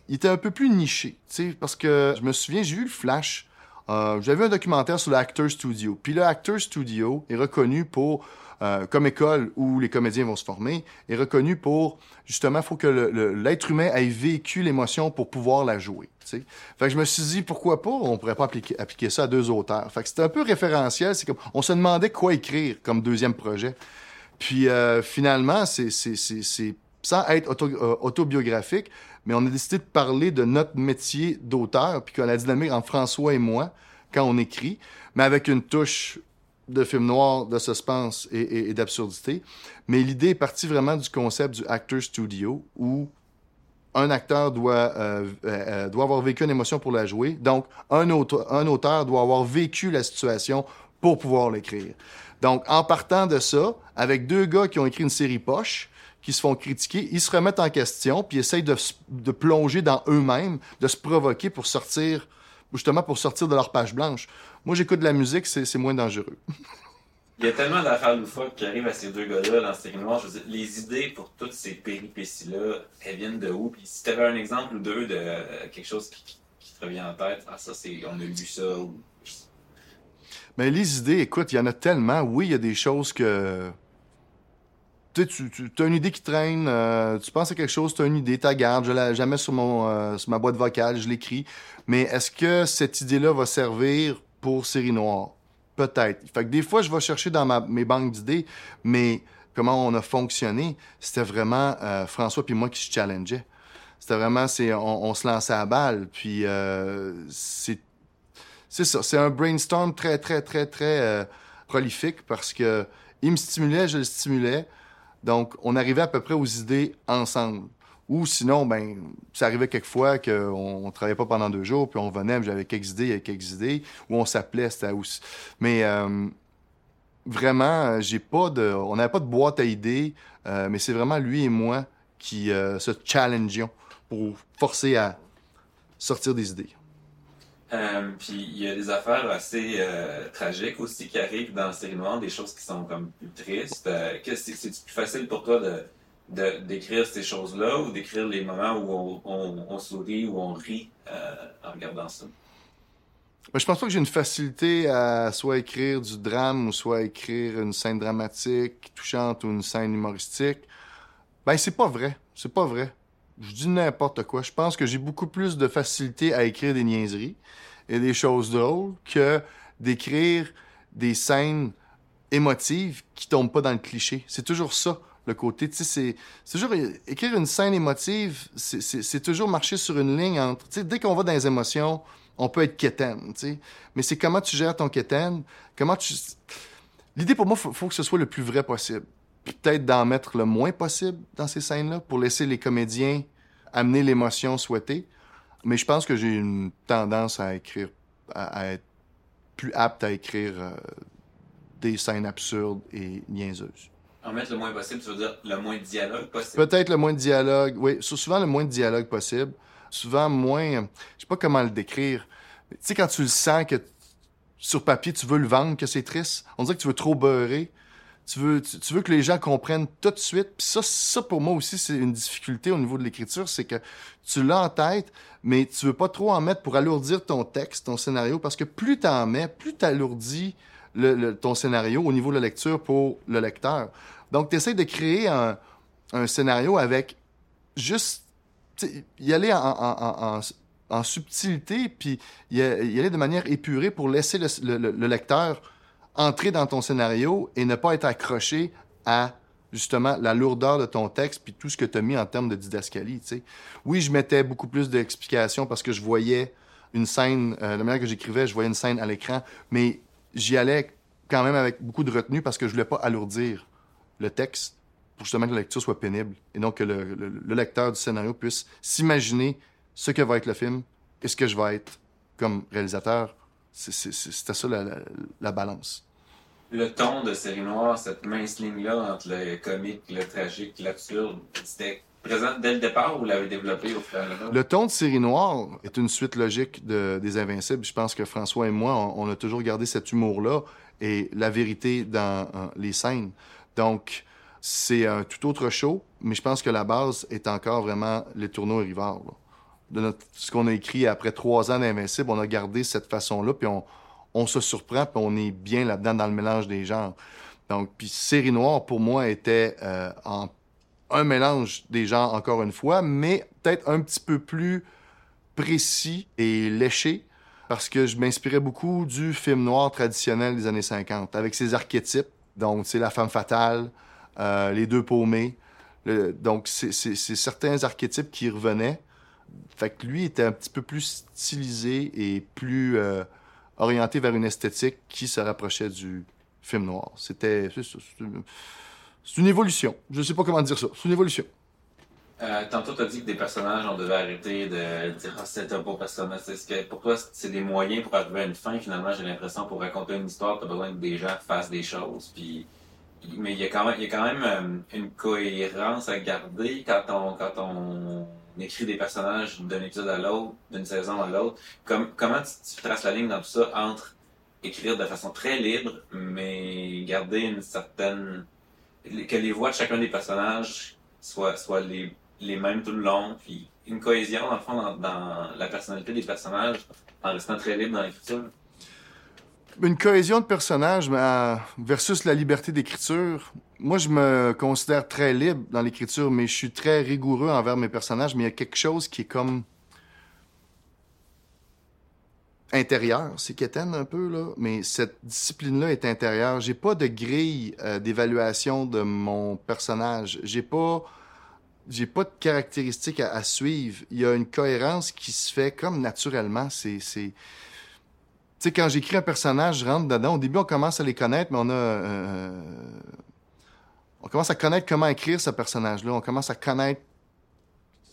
[SPEAKER 3] il était un peu plus niché, parce que je me souviens, j'ai vu le Flash. Euh, J'avais un documentaire sur le Studio. Puis le Studio est reconnu pour, euh, comme école où les comédiens vont se former, est reconnu pour, justement, il faut que l'être humain ait vécu l'émotion pour pouvoir la jouer. Fait que je me suis dit, pourquoi pas, on pourrait pas appliquer, appliquer ça à deux auteurs. Fait que c'était un peu référentiel. C'est comme, on se demandait quoi écrire comme deuxième projet. Puis euh, finalement, c'est sans être auto, euh, autobiographique, mais on a décidé de parler de notre métier d'auteur, puis a la dynamique entre François et moi quand on écrit, mais avec une touche de film noir, de suspense et, d'absurdité. Mais l'idée est partie vraiment du concept du actor studio, où un acteur doit, euh, euh, doit avoir vécu une émotion pour la jouer. Donc, un auteur, un auteur doit avoir vécu la situation pour pouvoir l'écrire. Donc, en partant de ça, avec deux gars qui ont écrit une série poche, qui se font critiquer, ils se remettent en question, puis essayent de, de plonger dans eux-mêmes, de se provoquer pour sortir, justement pour sortir de leur page blanche. Moi, j'écoute de la musique, c'est moins dangereux. [laughs]
[SPEAKER 2] Il y a tellement d'affaires loufoques qui arrivent à ces deux gars-là dans Série Noire. Je veux dire, les idées pour toutes ces péripéties-là, elles viennent de où? Puis si tu avais un exemple ou deux de euh, quelque chose qui, qui, te revient en tête, ah ça, c'est, on a vu ça. Ou...
[SPEAKER 3] Mais les idées, écoute, il y en a tellement. Oui, il y a des choses que tu, tu as une idée qui traîne, euh, tu penses à quelque chose, tu as une idée, tu gardes, je la, mets sur, mon, euh, sur ma boîte vocale, je l'écris. Mais est-ce que cette idée-là va servir pour série noire? Peut-être. Fait que des fois, je vais chercher dans ma, mes banques d'idées, mais comment on a fonctionné, c'était vraiment euh, François puis moi qui se challengeait. C'était vraiment, c'est, on, se lançait à balle, puis c'est, c'est ça. C'est un brainstorm très, très, très, très prolifique parce que il me stimulait, je le stimulais. Donc, on arrivait à peu près aux idées ensemble. Ou sinon, ben, ça arrivait quelquefois qu'on ne travaillait pas pendant deux jours, puis on venait, j'avais quelques idées, il avait quelques idées, ou on s'appelait, c'était aussi. Mais euh, vraiment, j'ai pas de. On n'avait pas de boîte à idées, euh, mais c'est vraiment lui et moi qui euh, se challengions pour forcer à sortir des idées.
[SPEAKER 2] Euh, puis il y a des affaires assez euh, tragiques aussi qui arrivent dans la série noire, des choses qui sont comme plus tristes. Euh, c'est plus facile pour toi de d'écrire ces choses-là ou d'écrire les moments où on, sourit ou on rit en regardant ça?
[SPEAKER 3] Ben, je pense pas que j'ai une facilité à soit écrire du drame ou soit écrire une scène dramatique, touchante ou une scène humoristique. Ben, c'est pas vrai. C'est pas vrai je dis n'importe quoi. Je pense que j'ai beaucoup plus de facilité à écrire des niaiseries et des choses drôles que d'écrire des scènes émotives qui tombent pas dans le cliché. C'est toujours ça, le côté. Tu sais, c'est toujours écrire une scène émotive, c'est toujours marcher sur une ligne entre. Tu sais, dès qu'on va dans les émotions, on peut être quétaine, tu sais. Mais c'est comment tu gères ton quétaine, comment tu. L'idée pour moi, faut, faut que ce soit le plus vrai possible peut-être d'en mettre le moins possible dans ces scènes-là pour laisser les comédiens amener l'émotion souhaitée. Mais je pense que j'ai une tendance à écrire, à, être plus apte à écrire euh, des scènes absurdes et niaiseuses.
[SPEAKER 2] En mettre le moins possible, tu veux dire le moins de dialogue possible?
[SPEAKER 3] Peut-être le moins de dialogue, oui. Souvent le moins de dialogue possible. Souvent moins. Je sais pas comment le décrire. Tu sais, quand tu le sens que sur papier, tu veux le vendre, que c'est triste, on dirait que tu veux trop beurrer tu veux, que les gens comprennent tout de suite? Puis ça, ça, pour moi aussi, c'est une difficulté au niveau de l'écriture, c'est que tu l'as en tête, mais tu veux pas trop en mettre pour alourdir ton texte, ton scénario, parce que plus tu en mets, plus tu alourdis le, ton scénario au niveau de la lecture pour le lecteur. Donc, tu de créer un, scénario avec juste y aller en, subtilité, puis y, aller de manière épurée pour laisser le, le lecteur entrer dans ton scénario et ne pas être accroché à justement la lourdeur de ton texte puis tout ce que tu as mis en termes de didascalie. sais. Oui, je mettais beaucoup plus d'explications parce que je voyais une scène, euh, la manière que j'écrivais, je voyais une scène à l'écran, mais j'y allais quand même avec beaucoup de retenue parce que je voulais pas alourdir le texte pour justement que la lecture soit pénible et donc que le lecteur du scénario puisse s'imaginer ce que va être le film et ce que je vais être comme réalisateur c'était ça la, balance.
[SPEAKER 2] Le ton de série noire, cette mince ligne-là entre le comique, le tragique, l'absurde, c'était présent dès le départ ou vous l'avez développé au fur et à mesure?
[SPEAKER 3] Le ton de série noire est une suite logique de, des Invincibles. Je pense que François et moi, on, a toujours gardé cet humour-là et la vérité dans les scènes. Donc, c'est un tout autre show, mais je pense que la base est encore vraiment les tourneaux et rivards de ce qu'on a écrit après trois ans d'Invincible, on a gardé cette façon-là, puis on, on, se surprend, puis on est bien là-dedans dans le mélange des genres. Donc, puis Série Noire, pour moi, était euh, un mélange des genres, encore une fois, mais peut-être un petit peu plus précis et léché, parce que je m'inspirais beaucoup du film noir traditionnel des années 50, avec ses archétypes. Donc, c'est la femme fatale, euh, les deux paumés. donc, c'est certains archétypes qui revenaient fait que lui était un petit peu plus stylisé et plus euh, orienté vers une esthétique qui se rapprochait du film noir. C'était. C'est une évolution. Je sais pas comment dire ça. C'est une évolution.
[SPEAKER 2] Euh, tantôt, tu as dit que des personnages, on devait arrêter de dire ah, c'est un beau personnage. Est-ce que pour toi, c'est des moyens pour arriver à une fin? Finalement, j'ai l'impression pour raconter une histoire, tu as besoin que des gens fassent des choses. Puis... Mais il y a quand même, y a quand même euh, une cohérence à garder quand on, quand on écrit des personnages d'un épisode à l'autre, d'une saison à l'autre. comment tu, traces la ligne dans tout ça entre écrire de façon très libre, mais garder une certaine... que les voix de chacun des personnages soient, soient les, les mêmes tout le long, puis une cohésion, dans fond, dans, la personnalité des personnages, en restant très libre dans l'écriture?
[SPEAKER 3] Une cohésion de personnages versus la liberté d'écriture. Moi, je me considère très libre dans l'écriture, mais je suis très rigoureux envers mes personnages. Mais il y a quelque chose qui est comme intérieur, c'est quétaine un peu, là, mais cette discipline-là est intérieure. J'ai pas de grille euh, d'évaluation de mon personnage. J'ai pas j'ai pas de caractéristiques à, suivre. Il y a une cohérence qui se fait comme naturellement. C'est, c'est... Tu sais, quand j'écris un personnage, je rentre dedans. Au début, on commence à les connaître, mais on a... Euh, on commence à connaître comment écrire ce personnage-là. On commence à connaître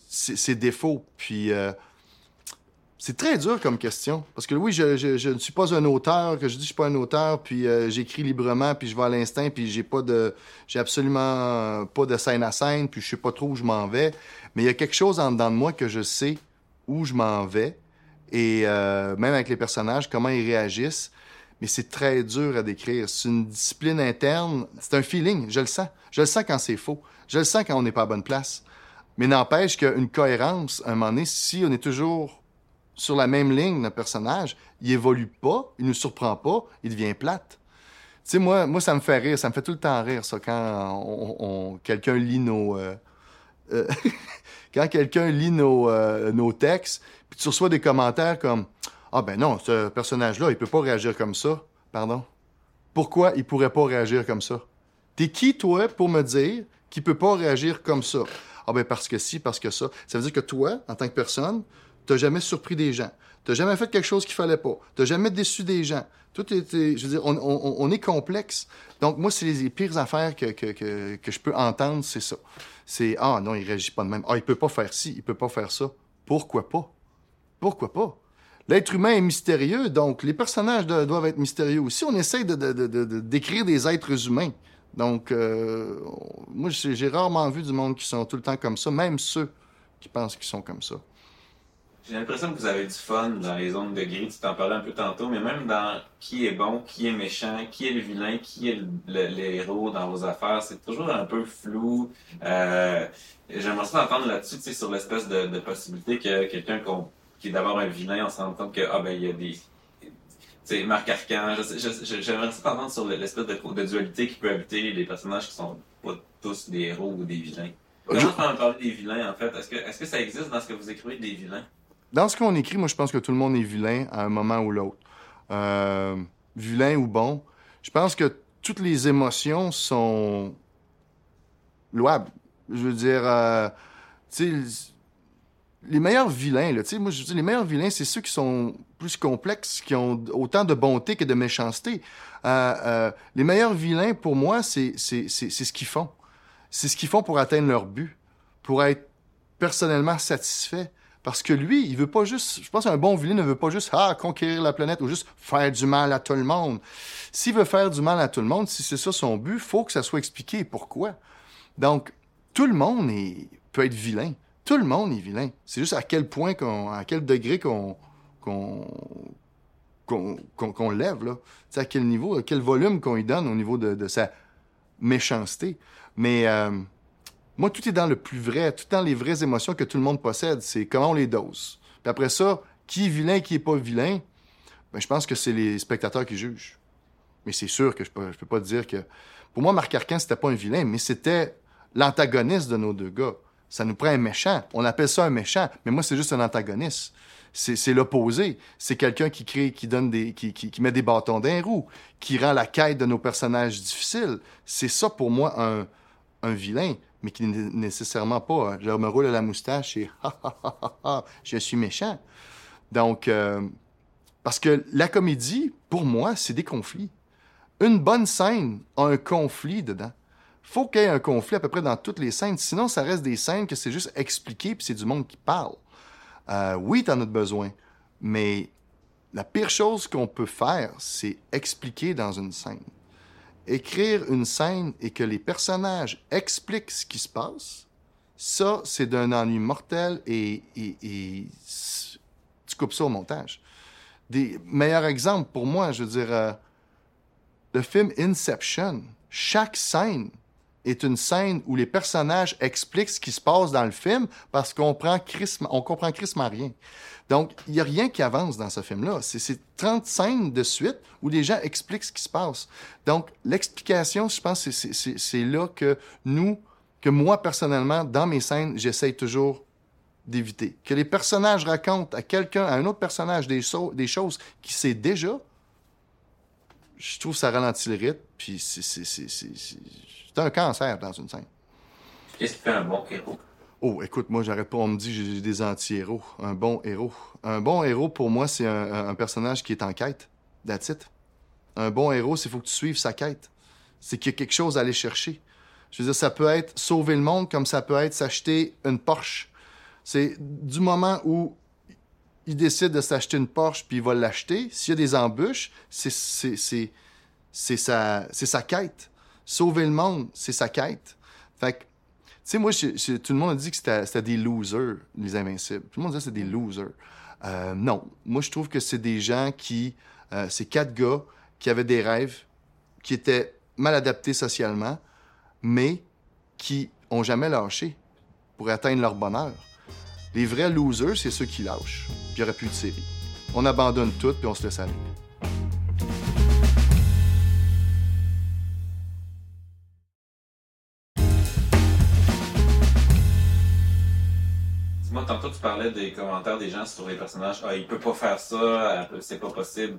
[SPEAKER 3] ses, défauts. Puis... Euh, c'est très dur comme question. Parce que oui, je, ne suis pas un auteur, que je dis je suis pas un auteur, puis euh, j'écris librement, puis je vais à l'instinct, puis j'ai pas de. J'ai absolument pas de scène à scène, puis je sais pas trop où je m'en vais. Mais il y a quelque chose en dedans de moi que je sais où je m'en vais. Et euh, même avec les personnages, comment ils réagissent. Mais c'est très dur à décrire. C'est une discipline interne. C'est un feeling. Je le sens. Je le sens quand c'est faux. Je le sens quand on n'est pas à bonne place. Mais n'empêche qu'une cohérence, à un moment donné, si on est toujours sur la même ligne, le personnage, il évolue pas, il nous surprend pas, il devient plate. Tu sais, moi, moi, ça me fait rire, ça me fait tout le temps rire, ça, quand on, quelqu'un lit nos... Euh, euh, [laughs] quand quelqu'un lit nos, euh, nos textes, puis tu reçois des commentaires comme « Ah ben non, ce personnage-là, il peut pas réagir comme ça. » Pardon? Pourquoi il pourrait pas réagir comme ça? T'es qui, toi, pour me dire qu'il peut pas réagir comme ça? Ah ben parce que si, parce que ça. Ça veut dire que toi, en tant que personne, t'as jamais surpris des gens. T'as jamais fait quelque chose qu'il fallait pas. T'as jamais déçu des gens. Tout est, je veux dire, on, est complexe. Donc, moi, c'est les pires affaires que, que, je peux entendre, c'est ça. C'est, ah non, il réagit pas de même. Ah, il peut pas faire ci, il peut pas faire ça. Pourquoi pas? Pourquoi pas? L'être humain est mystérieux, donc les personnages doivent être mystérieux aussi. On essaie de, d'écrire des êtres humains. Donc, euh, moi, j'ai rarement vu du monde qui sont tout le temps comme ça, même ceux qui pensent qu'ils sont comme ça.
[SPEAKER 2] J'ai l'impression que vous avez du fun dans les zones de gris, tu t'en parlais un peu tantôt, mais même dans qui est bon, qui est méchant, qui est le vilain, qui est le, héros dans vos affaires, c'est toujours un peu flou. Euh, J'aimerais ça entendre là-dessus, sur l'espèce de, de, possibilité que quelqu'un qui est d'abord un vilain, on se rend compte que, ah ben, il y a des... C'est Marc Arcan, j'aimerais ça entendre sur l'espèce de, de, dualité qui peut habiter les personnages qui sont pas tous des héros ou des vilains. Comment je... on parler des vilains, en fait? Est-ce que, est que ça existe dans ce que vous écrivez des vilains?
[SPEAKER 3] dans ce qu'on écrit, moi, je pense que tout le monde est vilain à un moment ou l'autre. Euh, vilain ou bon. Je pense que toutes les émotions sont louables. Je veux dire, euh, tu sais, les meilleurs vilains, là, moi, je dire, les meilleurs vilains, c'est ceux qui sont plus complexes, qui ont autant de bonté que de méchanceté. Euh, euh les meilleurs vilains, pour moi, c'est ce qu'ils font. C'est ce qu'ils font pour atteindre leur but, pour être personnellement satisfait. Parce que lui, il veut pas juste. Je pense qu'un bon vilain ne veut pas juste ah, conquérir la planète ou juste faire du mal à tout le monde. S'il veut faire du mal à tout le monde, si c'est ça son but, faut que ça soit expliqué pourquoi. Donc, tout le monde peut être vilain. Tout le monde est vilain. C'est juste à quel point, à quel degré qu'on lève, là. à quel niveau, à quel volume qu'on lui donne au niveau de, sa méchanceté. Mais. Euh, moi, tout est dans le plus vrai, tout dans les vraies émotions que tout le monde possède. C'est comment on les dose. Puis après ça, qui est vilain, qui est pas vilain, ben, je pense que c'est les spectateurs qui jugent. Mais c'est sûr que je peux, peux pas dire que. Pour moi, Marc Arcan, c'était pas un vilain, mais c'était l'antagoniste de nos deux gars. Ça nous prend un méchant. On appelle ça un méchant, mais moi, c'est juste un antagoniste. C'est l'opposé. C'est quelqu'un qui crée, qui donne des, qui, met des bâtons d'un roue, qui rend la quête de nos personnages difficile. C'est ça pour moi un, un vilain mais qui n'est nécessairement pas je me roule à la moustache et je suis méchant. Donc, euh, parce que la comédie, pour moi, c'est des conflits. Une bonne scène a un conflit dedans. Faut qu'il y ait un conflit à peu près dans toutes les scènes. Sinon, ça reste des scènes que c'est juste expliqué puis c'est du monde qui parle. Euh, oui, t'en as besoin, mais la pire chose qu'on peut faire, c'est expliquer dans une scène écrire une scène et que les personnages expliquent ce qui se passe, ça, c'est d'un ennui mortel et, tu coupes ça au montage. Des meilleurs exemples pour moi, je veux dire, euh, le film Inception, chaque scène est une scène où les personnages expliquent ce qui se passe dans le film parce qu'on prend on comprend crissement rien. Donc, il n'y a rien qui avance dans ce film-là. C'est 30 scènes de suite où les gens expliquent ce qui se passe. Donc, l'explication, je pense, c'est là que nous, que moi, personnellement, dans mes scènes, j'essaye toujours d'éviter. Que les personnages racontent à quelqu'un, à un autre personnage, des, des choses qui sait déjà, je trouve que ça ralentit le rythme, puis c'est un cancer dans une scène.
[SPEAKER 2] Qu'est-ce qui fait un bon héros?
[SPEAKER 3] Oh, écoute, moi, j'arrête pas, on me dit que j'ai des anti-héros. Un bon héros. Un bon héros, pour moi, c'est un, personnage qui est en quête. That's it. Un bon héros, c'est faut que tu suives sa quête. C'est qu'il y a quelque chose à aller chercher. Je veux dire, ça peut être sauver le monde comme ça peut être s'acheter une Porsche. C'est du moment où il décide de s'acheter une Porsche puis il va l'acheter, s'il y a des embûches, c'est sa, sa quête. Sauver le monde, c'est sa quête. Fait que, tu sais, moi, tout le monde a dit que c'était des losers, les Invincibles. Tout le monde dit que c'était des losers. Euh, non. Moi, je trouve que c'est des gens qui. Euh, c'est quatre gars qui avaient des rêves, qui étaient mal adaptés socialement, mais qui ont jamais lâché pour atteindre leur bonheur. Les vrais losers, c'est ceux qui lâchent. Puis il n'y aurait plus de série. On abandonne tout, puis on se laisse aller.
[SPEAKER 2] Dis-moi, tantôt, tu parlais des commentaires des gens sur les personnages. Ah, il peut pas faire ça, c'est pas possible.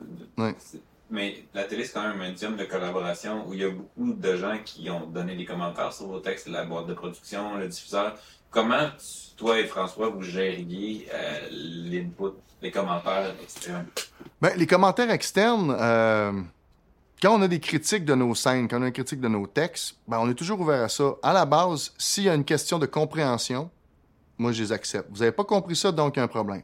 [SPEAKER 2] Mais la télé, c'est quand même un médium de collaboration où il y a beaucoup de gens qui ont donné des commentaires sur vos textes, la boîte de production, le diffuseur. Comment toi et François, vous gériez euh, l'input, les commentaires externes?
[SPEAKER 3] Ben, les commentaires externes, euh, quand on a des critiques de nos scènes, quand on a une critique de nos textes, ben, on est toujours ouvert à ça. À la base, s'il y a une question de compréhension, moi, je les accepte. Vous n'avez pas compris ça, donc il y a un problème.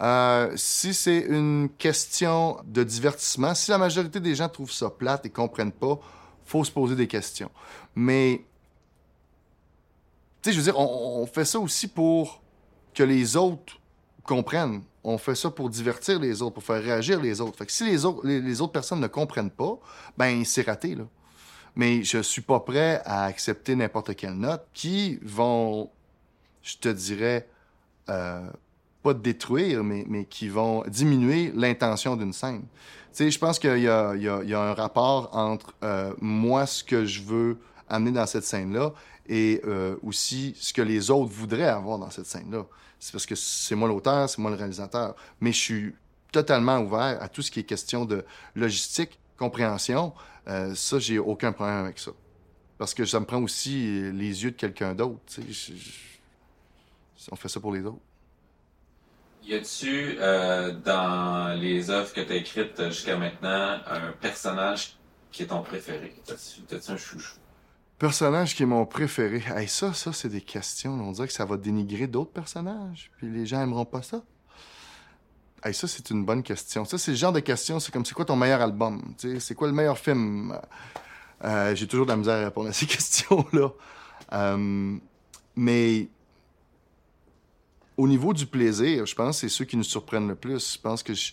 [SPEAKER 3] Euh, si c'est une question de divertissement, si la majorité des gens trouvent ça plate et comprennent pas, faut se poser des questions. Mais tu je veux dire, on, fait ça aussi pour que les autres comprennent. On fait ça pour divertir les autres, pour faire réagir les autres. Fait si les autres, les, personnes ne comprennent pas, ben c'est raté, là. Mais je suis pas prêt à accepter n'importe quelle note qui vont, je te dirais, euh, pas détruire, mais, qui vont diminuer l'intention d'une scène. Tu je pense qu'il y, y, y a, un rapport entre euh, moi, ce que je veux amener dans cette scène-là et euh, aussi ce que les autres voudraient avoir dans cette scène-là. C'est parce que c'est moi l'auteur, c'est moi le réalisateur. Mais je suis totalement ouvert à tout ce qui est question de logistique, compréhension. Euh, ça, j'ai aucun problème avec ça. Parce que ça me prend aussi les yeux de quelqu'un d'autre. On fait ça pour les autres.
[SPEAKER 2] Y a-tu, euh, dans les œuvres que tu as écrites jusqu'à maintenant, un personnage qui est ton préféré? T'as-tu un chouchou?
[SPEAKER 3] Personnage qui est mon préféré. Hey, ça, ça, c'est des questions. On dirait que ça va dénigrer d'autres personnages. Puis les gens aimeront pas ça. Hey, ça, c'est une bonne question. Ça, c'est le genre de question. C'est comme, c'est quoi ton meilleur album? C'est quoi le meilleur film? Euh, j'ai toujours de la misère à répondre à ces [laughs] questions-là. Euh, mais au niveau du plaisir, je pense que c'est ceux qui nous surprennent le plus. Je pense que, tu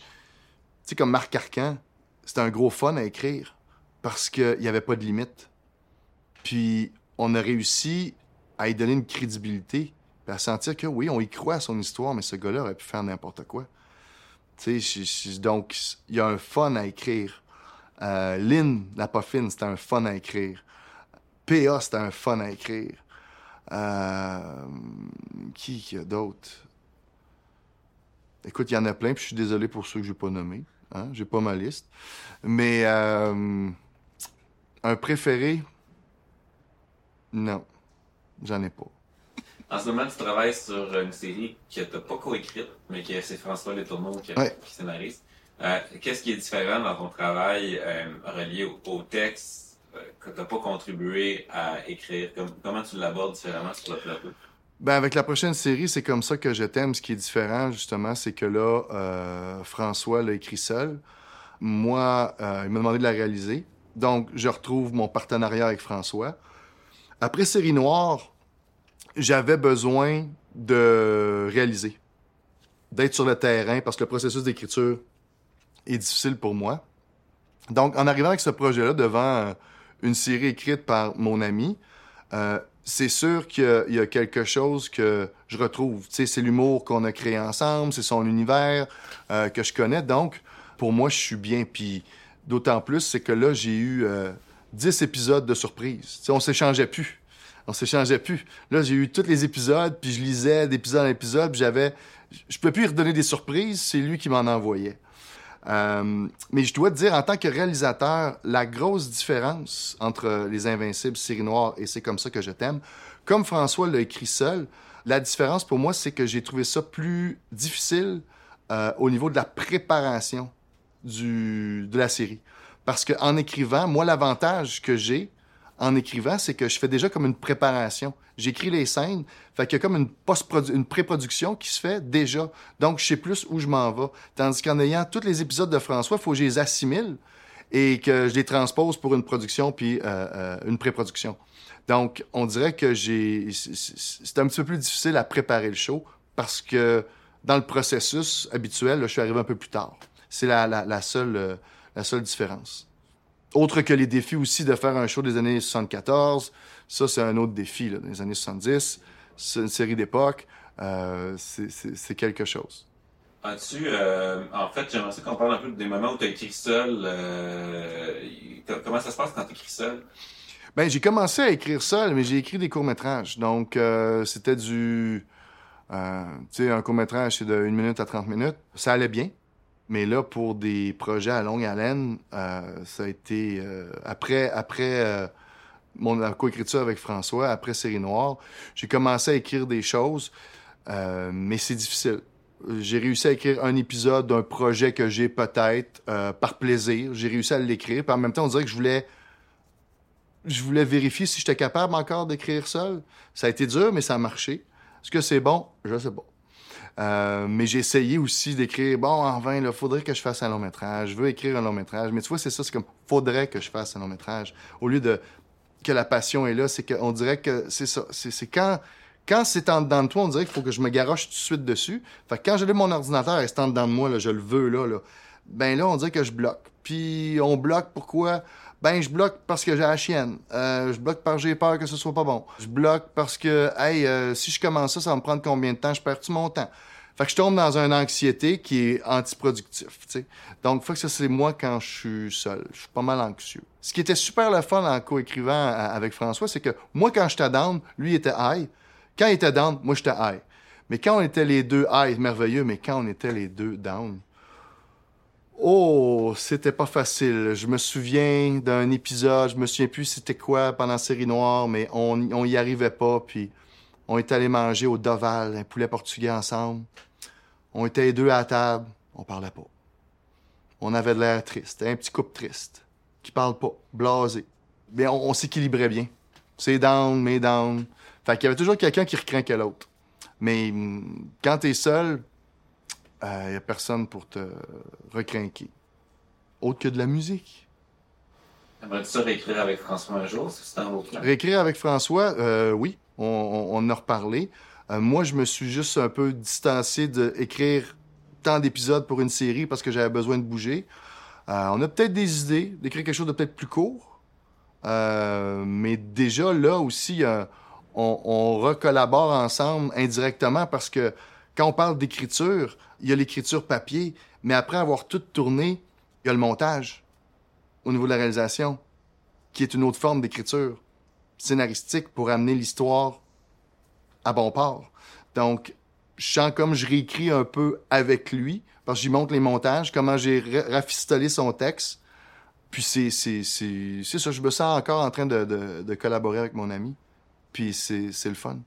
[SPEAKER 3] sais, comme Marc Arcan, c'était un gros fun à écrire parce qu'il n'y avait pas de limite. Puis on a réussi à y donner une crédibilité, puis à sentir que oui, on y croit à son histoire, mais ce gars-là aurait pu faire n'importe quoi. Tu sais, donc il y a un fun à écrire. Euh, Lynn, la fine, c'était un fun à écrire. PA, c'était un fun à écrire. Euh, qui, qui a d'autres? Écoute, il y en a plein, puis je suis désolé pour ceux que je n'ai pas nommés. Hein? J'ai pas ma liste. Mais euh, un préféré, non, j'en ai pas.
[SPEAKER 2] En ce moment, tu travailles sur une série que tu n'as pas coécrite, mais que c'est François Letourneau qui, qui scénarise. Euh, qu'est-ce qui est différent dans ton travail euh, relié au, texte euh, que tu n'as pas contribué à écrire? comment tu l'abordes différemment sur le plateau?
[SPEAKER 3] Ben avec la prochaine série, c'est comme ça que je t'aime. Ce qui est différent, justement, c'est que là, François l'a écrit seul. Moi, il m'a demandé de la réaliser. Donc, je retrouve mon partenariat avec François. Après Série Noire, j'avais besoin de réaliser, d'être sur le terrain parce que le processus d'écriture est difficile pour moi. Donc, en arrivant avec ce projet-là devant une série écrite par mon ami, euh, c'est sûr qu'il y, a quelque chose que je retrouve. c'est l'humour qu'on a créé ensemble, c'est son univers euh, que je connais. Donc, pour moi, je suis bien. Puis, d'autant plus, c'est que là, j'ai eu 10 épisodes de surprise. On s'échangeait plus. On s'échangeait plus. Là, j'ai eu tous les épisodes, puis je lisais d'épisode en épisode, puis j'avais... Je peux plus lui redonner des surprises, c'est lui qui m'en envoyait. Euh, mais je dois te dire, en tant que réalisateur, la grosse différence entre Les Invincibles, Série Noire et C'est comme ça que je t'aime, comme François l'a écrit seul, la différence pour moi, c'est que j'ai trouvé ça plus difficile euh, au niveau de la préparation du, de la série. Parce qu'en écrivant, moi, l'avantage que j'ai en écrivant, c'est que je fais déjà comme une préparation. J'écris les scènes, fait qu'il y a comme une, une pré-production qui se fait déjà. Donc, je sais plus où je m'en vais. Tandis qu'en ayant tous les épisodes de François, il faut que je les assimile et que je les transpose pour une production puis euh, euh, une pré-production. Donc, on dirait que j'ai... C'est un petit peu plus difficile à préparer le show parce que dans le processus habituel, je suis arrivé un peu plus tard. C'est la, la, seule... Euh, la seule différence. Autre que les défis aussi de faire un show des années 74, ça c'est un autre défi, là, des années 70, c'est une série d'époque, euh, c'est quelque chose.
[SPEAKER 2] As-tu, euh, en fait, j'aimerais qu'on parle un peu des moments où tu as écrit seul. Euh, comment ça se passe quand tu écris seul?
[SPEAKER 3] Ben, j'ai commencé à écrire seul, mais j'ai écrit des courts-métrages. Donc, c'était du. tu sais, un court-métrage, c'est de 1 minute à 30 minutes. Ça allait bien. Mais là, pour des projets à longue haleine, euh, ça a été euh, après après euh, mon coécriture avec François, après Série Noire, j'ai commencé à écrire des choses, mais c'est difficile. J'ai réussi à écrire un épisode d'un projet que j'ai peut-être par plaisir. J'ai réussi à l'écrire. Puis en même temps, on dirait que je voulais je voulais vérifier si j'étais capable encore d'écrire seul. Ça a été dur, mais ça a marché. Est-ce que c'est bon? Je sais pas. Euh, mais j'ai essayé aussi d'écrire, bon, en vain, il faudrait que je fasse un long métrage, je veux écrire un long métrage. Mais tu vois, c'est ça, c'est comme, faudrait que je fasse un long métrage. Au lieu de que la passion est là, c'est qu'on dirait que c'est ça. C'est quand, quand c'est en dedans de toi, on dirait qu'il faut que je me garoche tout de suite dessus. Fait que quand j'ai mon ordinateur et c'est en dedans de moi, là, je le veux, là, là, ben là, on dirait que je bloque. Puis on bloque pourquoi? Ben, je bloque parce que j'ai la chienne. Euh, je bloque parce que j'ai peur que ce soit pas bon. Je bloque parce que, hey, euh, si je commence ça, ça va me prendre combien de temps? Je perds tout mon temps? Fait que je tombe dans une anxiété qui est antiproductif, tu sais. Donc, faut que ça, c'est moi quand je suis seul. Je suis pas mal anxieux. Ce qui était super le fun en coécrivant avec François, c'est que moi, quand j'étais down, lui était high. Quand il était down, moi, j'étais high. Mais quand on était les deux high, merveilleux, mais quand on était les deux down, Oh, c'était pas facile. Je me souviens d'un épisode, je me souviens plus c'était quoi pendant Série Noire, mais on, on y arrivait pas, puis on est allé manger au Doval, un poulet portugais ensemble. On était deux à table, on parlait pas. On avait de l'air triste, un petit couple triste, qui parle pas, blasé. Mais on, s'équilibrait bien. C'est down, mais down. Fait qu'il y avait toujours quelqu'un qui recrinquait l'autre. Mais hum, quand t'es seul, il euh, n'y a personne pour te recrinquer. Autre que de la musique.
[SPEAKER 2] Aimerais-tu ça réécrire avec François un jour, si c'est en
[SPEAKER 3] Réécrire avec François, euh, oui, on, en a reparlé. Euh, moi, je me suis juste un peu distancé d'écrire tant d'épisodes pour une série parce que j'avais besoin de bouger. on a peut-être des idées d'écrire quelque chose de peut-être plus court. mais déjà, là aussi, on, on recollabore ensemble indirectement parce que quand on parle d'écriture, il y a l'écriture papier, mais après avoir tout tourné, il y a le montage au niveau de la réalisation, qui est une autre forme d'écriture scénaristique pour amener l'histoire à bon port. Donc, je sens comme je réécris un peu avec lui, parce que j'y montre les montages, comment j'ai rafistolé son texte. Puis c'est, c'est, c'est, ça, je me sens encore en train de, de, de collaborer avec mon ami. Puis c'est, c'est le fun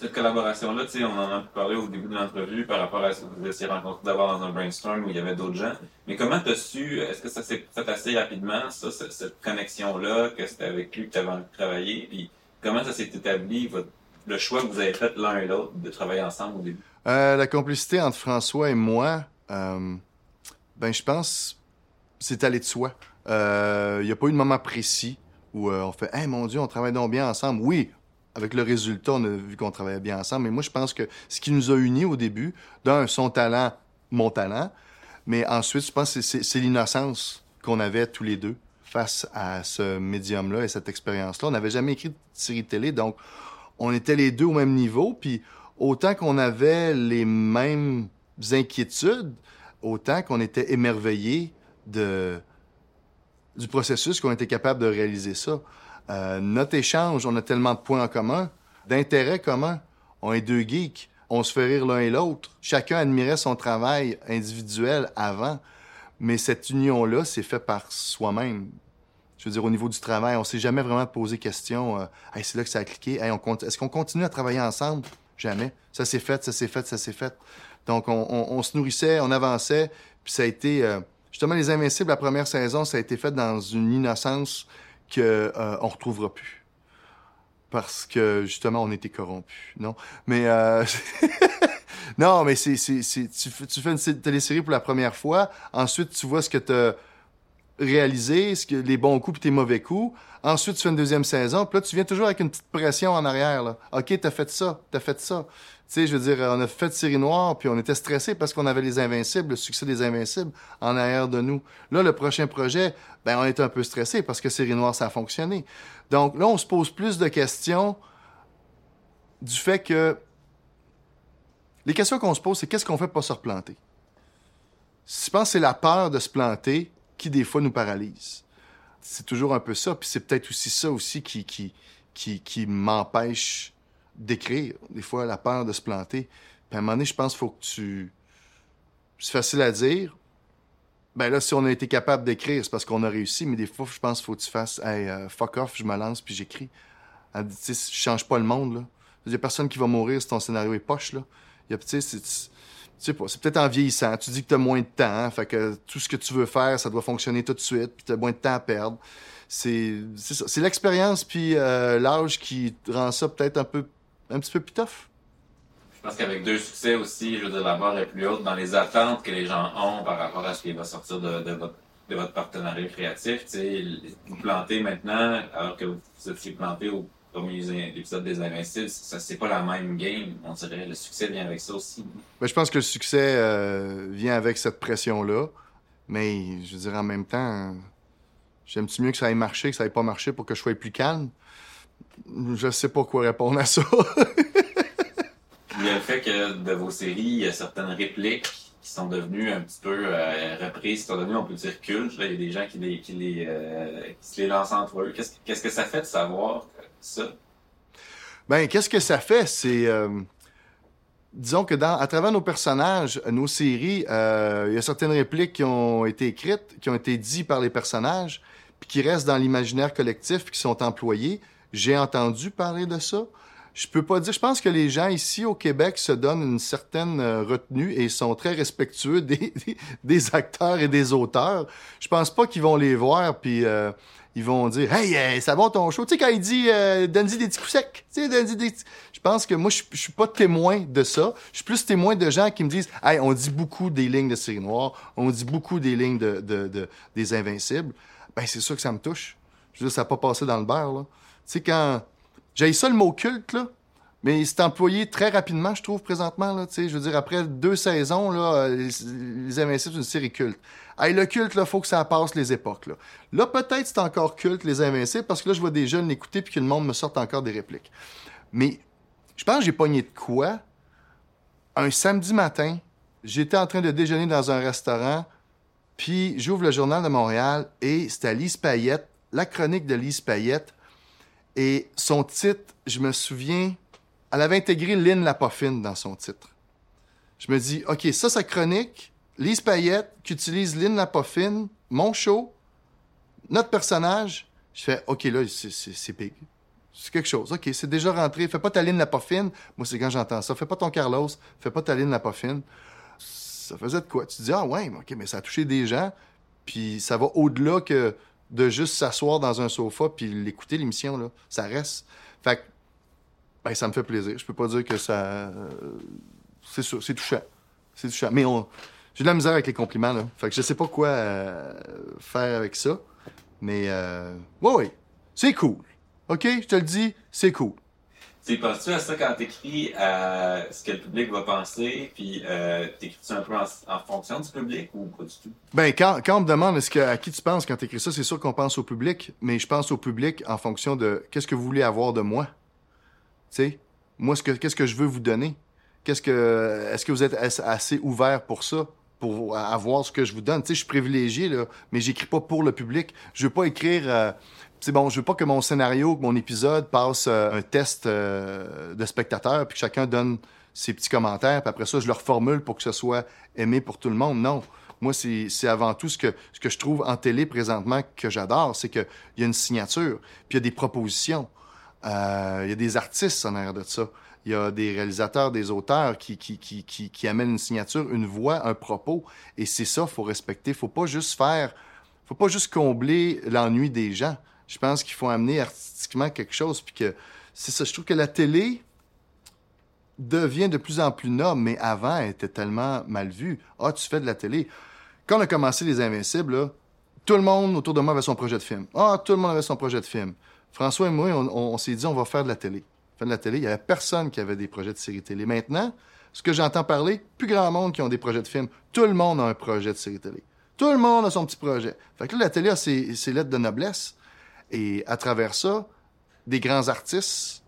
[SPEAKER 2] cette collaboration-là, on en a parlé au début de l'entrevue par rapport à ce que vous étiez rencontré d'abord dans un brainstorm où il y avait d'autres gens. Mais comment tu as su, est-ce que ça s'est fait assez rapidement, ça, cette, connexion-là, que c'était avec lui que tu avais envie de travailler? Puis comment ça s'est établi, le choix que vous avez fait l'un et l'autre de travailler ensemble au début?
[SPEAKER 3] Euh, la complicité entre François et moi, euh, ben je pense, c'est allé de soi. Il euh, n'y a pas eu de moment précis où on fait, hey mon Dieu, on travaille donc bien ensemble. Oui, avec le résultat, on a vu qu'on travaillait bien ensemble. Mais moi, je pense que ce qui nous a unis au début, d'un, son talent, mon talent, mais ensuite, je pense que c'est l'innocence qu'on avait tous les deux. face à ce médium-là et cette expérience-là. On n'avait jamais écrit de série télé, donc on était les deux au même niveau. Puis autant qu'on avait les mêmes inquiétudes, autant qu'on était émerveillés de, du processus, qu'on était capable de réaliser ça. Euh, notre échange, on a tellement de points en commun, d'intérêts communs. On est deux geeks. On se fait rire l'un et l'autre. Chacun admirait son travail individuel avant. Mais cette union-là, c'est fait par soi-même. Je veux dire, au niveau du travail, on s'est jamais vraiment posé question. Euh, c'est là que ça a cliqué. Est-ce qu'on continue à travailler ensemble? Jamais. Ça s'est fait, ça s'est fait, ça s'est fait. Donc, on, se nourrissait, on avançait. Puis ça a été... Euh, justement, Les Invincibles, la première saison, ça a été fait dans une innocence qu'on euh, on retrouvera plus. Parce que, justement, on était corrompus. Non? Mais... Euh... [laughs] non, mais c'est, tu, fais une télésérie pour la première fois. Ensuite, tu vois ce que tu as réalisé, ce que, les bons coups et tes mauvais coups. Ensuite, tu fais une deuxième saison. Puis là, tu viens toujours avec une petite pression en arrière. Là. OK, t'as fait ça, t'as fait ça. Tu sais, je veux dire, on a fait série noire, puis on était stressé parce qu'on avait les Invincibles, le succès des Invincibles en arrière de nous. Là, le prochain projet, ben, on était un peu stressé parce que série noire, ça a fonctionné. Donc là, on se pose plus de questions du fait que les questions qu'on se pose, c'est qu'est-ce qu'on fait pour pas se replanter? Je pense que c'est la peur de se planter qui, des fois, nous paralyse. C'est toujours un peu ça. Puis c'est peut-être aussi ça aussi qui, qui, qui, qui m'empêche d'écrire. Des fois, la peur de se planter. Puis à un moment donné, je pense qu'il faut que tu... C'est facile à dire. Ben là, si on a été capable d'écrire, c'est parce qu'on a réussi. Mais des fois, je pense qu'il faut que tu fasses hey, euh, fuck off, je me lance, puis j'écris. Je change pas le monde, là. Il y a personne qui va mourir si ton scénario est poche, là. Il y a, tu sais, c'est peut-être en vieillissant. Tu dis que tu as moins de temps, hein, fait que tout ce que tu veux faire, ça doit fonctionner tout de suite, puis tu as moins de temps à perdre. C'est C'est l'expérience puis euh, l'âge qui rend ça peut-être un peu un petit peu plus tough.
[SPEAKER 2] Je pense qu'avec deux succès aussi, je veux dire, la barre est plus haute dans les attentes que les gens ont par rapport à ce qui va sortir de, de, votre, de votre, partenariat créatif. Tu sais, vous plantez maintenant, alors que vous étiez planté au premier épisode des Invincibles, ça c'est pas la même game. On dirait le succès vient avec ça aussi.
[SPEAKER 3] Ben, je pense que le succès euh, vient avec cette pression-là. Mais je veux dire, en même temps, j'aime-tu mieux que ça ait marché que ça ait pas marché pour que je sois plus calme? Je sais pas quoi répondre à ça. [laughs]
[SPEAKER 2] il y a le fait que de vos séries, il y a certaines répliques qui sont devenues un petit peu euh, reprises, qui sont devenues, on peut dire, cultes. il y a des gens qui les, qui les, euh, qui se les lancent entre eux. Qu'est-ce, qu'est-ce que ça fait de savoir ça?
[SPEAKER 3] Ben, qu'est-ce que ça fait? C'est. Euh, disons que à travers nos personnages, nos séries, euh, il y a certaines répliques qui ont été écrites, qui ont été dites par les personnages, puis qui restent dans l'imaginaire collectif, qui sont employées. J'ai entendu parler de ça. Je peux pas dire. Je pense que les gens ici au Québec se donnent une certaine euh, retenue et sont très respectueux [laughs] des, acteurs et des auteurs. Je pense pas qu'ils vont les voir puis ils vont dire Hey, euh, ça va ton show? Tu sais, quand il dit euh, donne-y des petits coups secs. Tu sais, donne des Je pense que moi, je, je suis pas témoin de ça. Je suis plus témoin de gens qui me disent Hey, on dit beaucoup des lignes de série noire, on dit beaucoup des lignes de, de, de des Invincibles. Ben, c'est sûr que ça me touche. Je veux dire, ça n'a pas passé dans le beurre, là. Tu sais, quand. J'ai ça le mot culte, là. Mais c'est employé très rapidement, je trouve, présentement. Là, je veux dire, après deux saisons, là, les, les Invincibles, c'est une série culte. Hey, le culte, là, faut que ça passe les époques. Là, là peut-être c'est encore culte, les Invincibles, parce que là, je vois des jeunes l'écouter puis que le monde me sorte encore des répliques. Mais je pense que j'ai pogné de quoi. Un samedi matin, j'étais en train de déjeuner dans un restaurant, puis j'ouvre le Journal de Montréal et c'était Lise Payette, la chronique de Lise Payette et son titre, je me souviens, elle avait intégré Lynn Lapoffine dans son titre. Je me dis, OK, ça, sa chronique, Lise Payette, qui utilise Lynn Lapoffine, mon show, notre personnage. Je fais, OK, là, c'est big. C'est quelque chose. OK, c'est déjà rentré. Fais pas ta Lynn Lapoffine. Moi, c'est quand j'entends ça. Fais pas ton Carlos. Fais pas ta Lynn Lapoffine. Ça faisait de quoi? Tu dis, ah ouais, OK, mais ça a touché des gens. Puis ça va au-delà que de juste s'asseoir dans un sofa puis l'écouter l'émission là, ça reste. Fait que ben, ça me fait plaisir. Je peux pas dire que ça c'est sûr, c'est touchant. C'est touchant. Mais j'ai de la misère avec les compliments là. Fait que je sais pas quoi euh, faire avec ça. Mais euh... ouais, ouais. C'est cool. OK, je te le dis, c'est cool.
[SPEAKER 2] Tu penses-tu à ça quand t'écris à ce que le public va penser, puis euh, t'écris-tu un peu en, fonction du public ou pas du tout?
[SPEAKER 3] Ben, quand, quand on me demande est-ce que, à qui tu penses quand t'écris ça, c'est sûr qu'on pense au public, mais je pense au public en fonction de qu'est-ce que vous voulez avoir de moi. Tu sais, moi, ce que, qu'est-ce que je veux vous donner? Qu'est-ce que, est-ce que vous êtes assez ouvert pour ça? Pour avoir ce que je vous donne. Tu sais, je suis privilégié, là, mais j'écris pas pour le public. Je veux pas écrire... Euh, c'est bon, je veux pas que mon scénario, que mon épisode passe euh, un test euh, de spectateurs, puis que chacun donne ses petits commentaires, puis après ça, je le reformule pour que ce soit aimé pour tout le monde. Non. Moi, c'est avant tout ce que, ce que je trouve en télé présentement que j'adore, c'est qu'il y a une signature, puis il y a des propositions. Euh, il y a des artistes en arrière de ça. Il y a des réalisateurs, des auteurs qui, qui, qui, qui, qui amènent une signature, une voix, un propos. Et c'est ça, faut respecter. Faut pas juste faire, faut pas juste combler l'ennui des gens je pense qu'il faut amener artistiquement quelque chose. Puis que c'est ça. Je trouve que la télé devient de plus en plus noble, mais avant, elle était tellement mal vue. Ah, tu fais de la télé. Quand on a commencé Les Invincibles, tout le monde autour de moi avait son projet de film. Ah, tout le monde avait son projet de film. François et moi, on, s'est dit, on va faire de la télé. De la télé. Il n'y avait personne qui avait des projets de série télé. Maintenant, ce que j'entends parler, plus grand monde qui ont des projets de film. Tout le monde a un projet de série télé. Tout le monde a son petit projet. Fait que là, la télé a ses lettres de noblesse. Et à travers ça, des grands artistes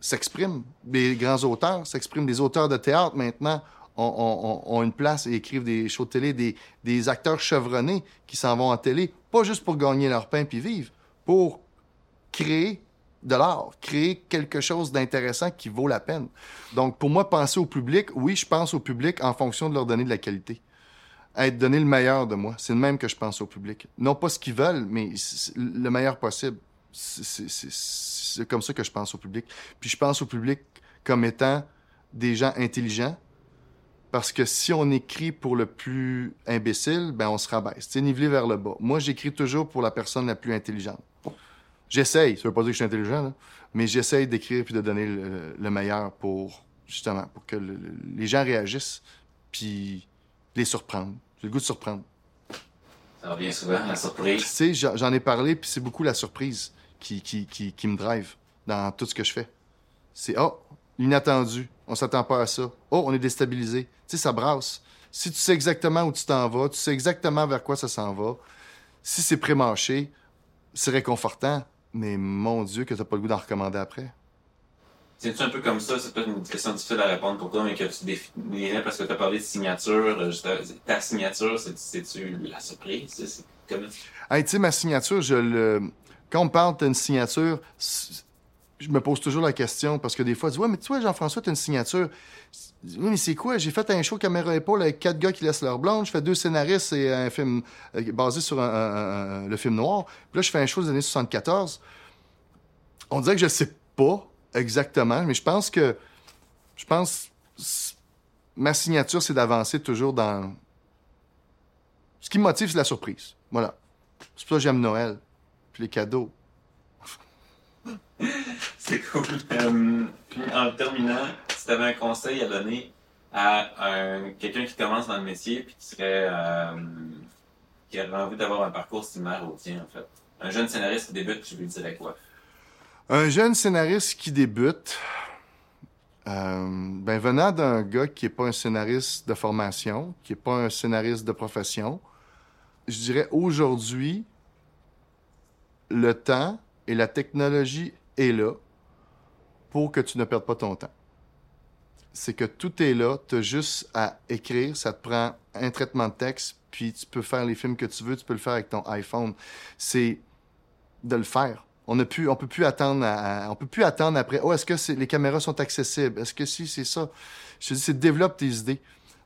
[SPEAKER 3] s'expriment, des grands auteurs s'expriment, des auteurs de théâtre maintenant ont, une place et écrivent des shows de télé, des, des acteurs chevronnés qui s'en vont en télé, pas juste pour gagner leur pain puis vivre, pour créer de l'art, créer quelque chose d'intéressant qui vaut la peine. Donc, pour moi, penser au public, oui, je pense au public en fonction de leur donner de la qualité être donné le meilleur de moi. C'est le même que je pense au public. Non pas ce qu'ils veulent, mais le meilleur possible. C'est comme ça que je pense au public. Puis je pense au public comme étant des gens intelligents, parce que si on écrit pour le plus imbécile, ben on se rabaisse. C'est nivelé vers le bas. Moi, j'écris toujours pour la personne la plus intelligente. J'essaye, ça veut pas dire que je suis intelligent, mais j'essaye d'écrire puis de donner le, meilleur pour, justement, pour que les gens réagissent, puis les surprendre. J'ai le goût de surprendre.
[SPEAKER 2] Ça revient souvent, la surprise. Tu
[SPEAKER 3] sais, j'en ai parlé, puis c'est beaucoup la surprise qui, qui, qui, qui, me drive dans tout ce que je fais. C'est, oh, l'inattendu. On s'attend pas à ça. Oh, on est déstabilisé. Tu sais, ça brasse. Si tu sais exactement où tu t'en vas, tu sais exactement vers quoi ça s'en va, si c'est pré-mâché, c'est réconfortant, mais mon Dieu, que t'as pas le goût d'en recommander après.
[SPEAKER 2] C'est un peu comme ça, c'est peut-être une question difficile à répondre pour toi, mais que tu définirais parce que tu as parlé de signature. Euh, ta signature, c'est-tu la surprise? C'est comme...
[SPEAKER 3] tu sais, ma signature, je le. Quand on parle d'une signature, je me pose toujours la question parce que des fois, je dis Ouais, mais tu vois, Jean-François, tu as une signature. Oui, mais c'est quoi? J'ai fait un show caméra épaule avec quatre gars qui laissent leur blonde. Je fais deux scénaristes et un film euh, basé sur le film noir. Puis là, je fais un show des années 74. On dirait que je sais pas exactement, mais je pense que. Je pense. Ma signature, c'est d'avancer toujours dans. Ce qui me motive, c'est la surprise. Voilà. C'est pour ça que j'aime Noël. Puis les cadeaux.
[SPEAKER 2] C'est cool. Puis en terminant, si tu avais un conseil à donner à quelqu'un qui commence dans le métier puis qui serait. Euh, qui aurait envie d'avoir un parcours similaire au tien, en fait? Un jeune scénariste qui débute, tu lui dirais quoi?
[SPEAKER 3] Un jeune scénariste qui débute, euh, ben venant d'un gars qui n'est pas un scénariste de formation, qui n'est pas un scénariste de profession, je dirais aujourd'hui, le temps et la technologie est là pour que tu ne perdes pas ton temps. C'est que tout est là, tu as juste à écrire, ça te prend un traitement de texte, puis tu peux faire les films que tu veux, tu peux le faire avec ton iPhone. C'est de le faire on ne peut plus attendre, on peut plus attendre après. Oh, est-ce que les caméras sont accessibles? Est-ce que si c'est ça? Je te dis, c'est développe tes idées.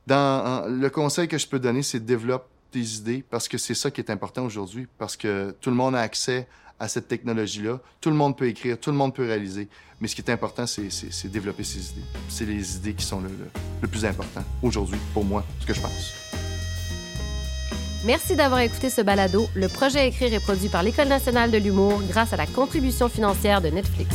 [SPEAKER 3] Dans le conseil que je peux donner, c'est développe tes idées parce que c'est ça qui est important aujourd'hui parce que tout le monde a accès à cette technologie-là. Tout le monde peut écrire, tout le monde peut réaliser. Mais ce qui est important, c'est développer ses idées. C'est les idées qui sont le, le plus important aujourd'hui pour moi, ce que je pense.
[SPEAKER 1] Merci d'avoir écouté ce balado. Le projet Écrire est produit par l'École nationale de l'humour grâce à la contribution financière de Netflix.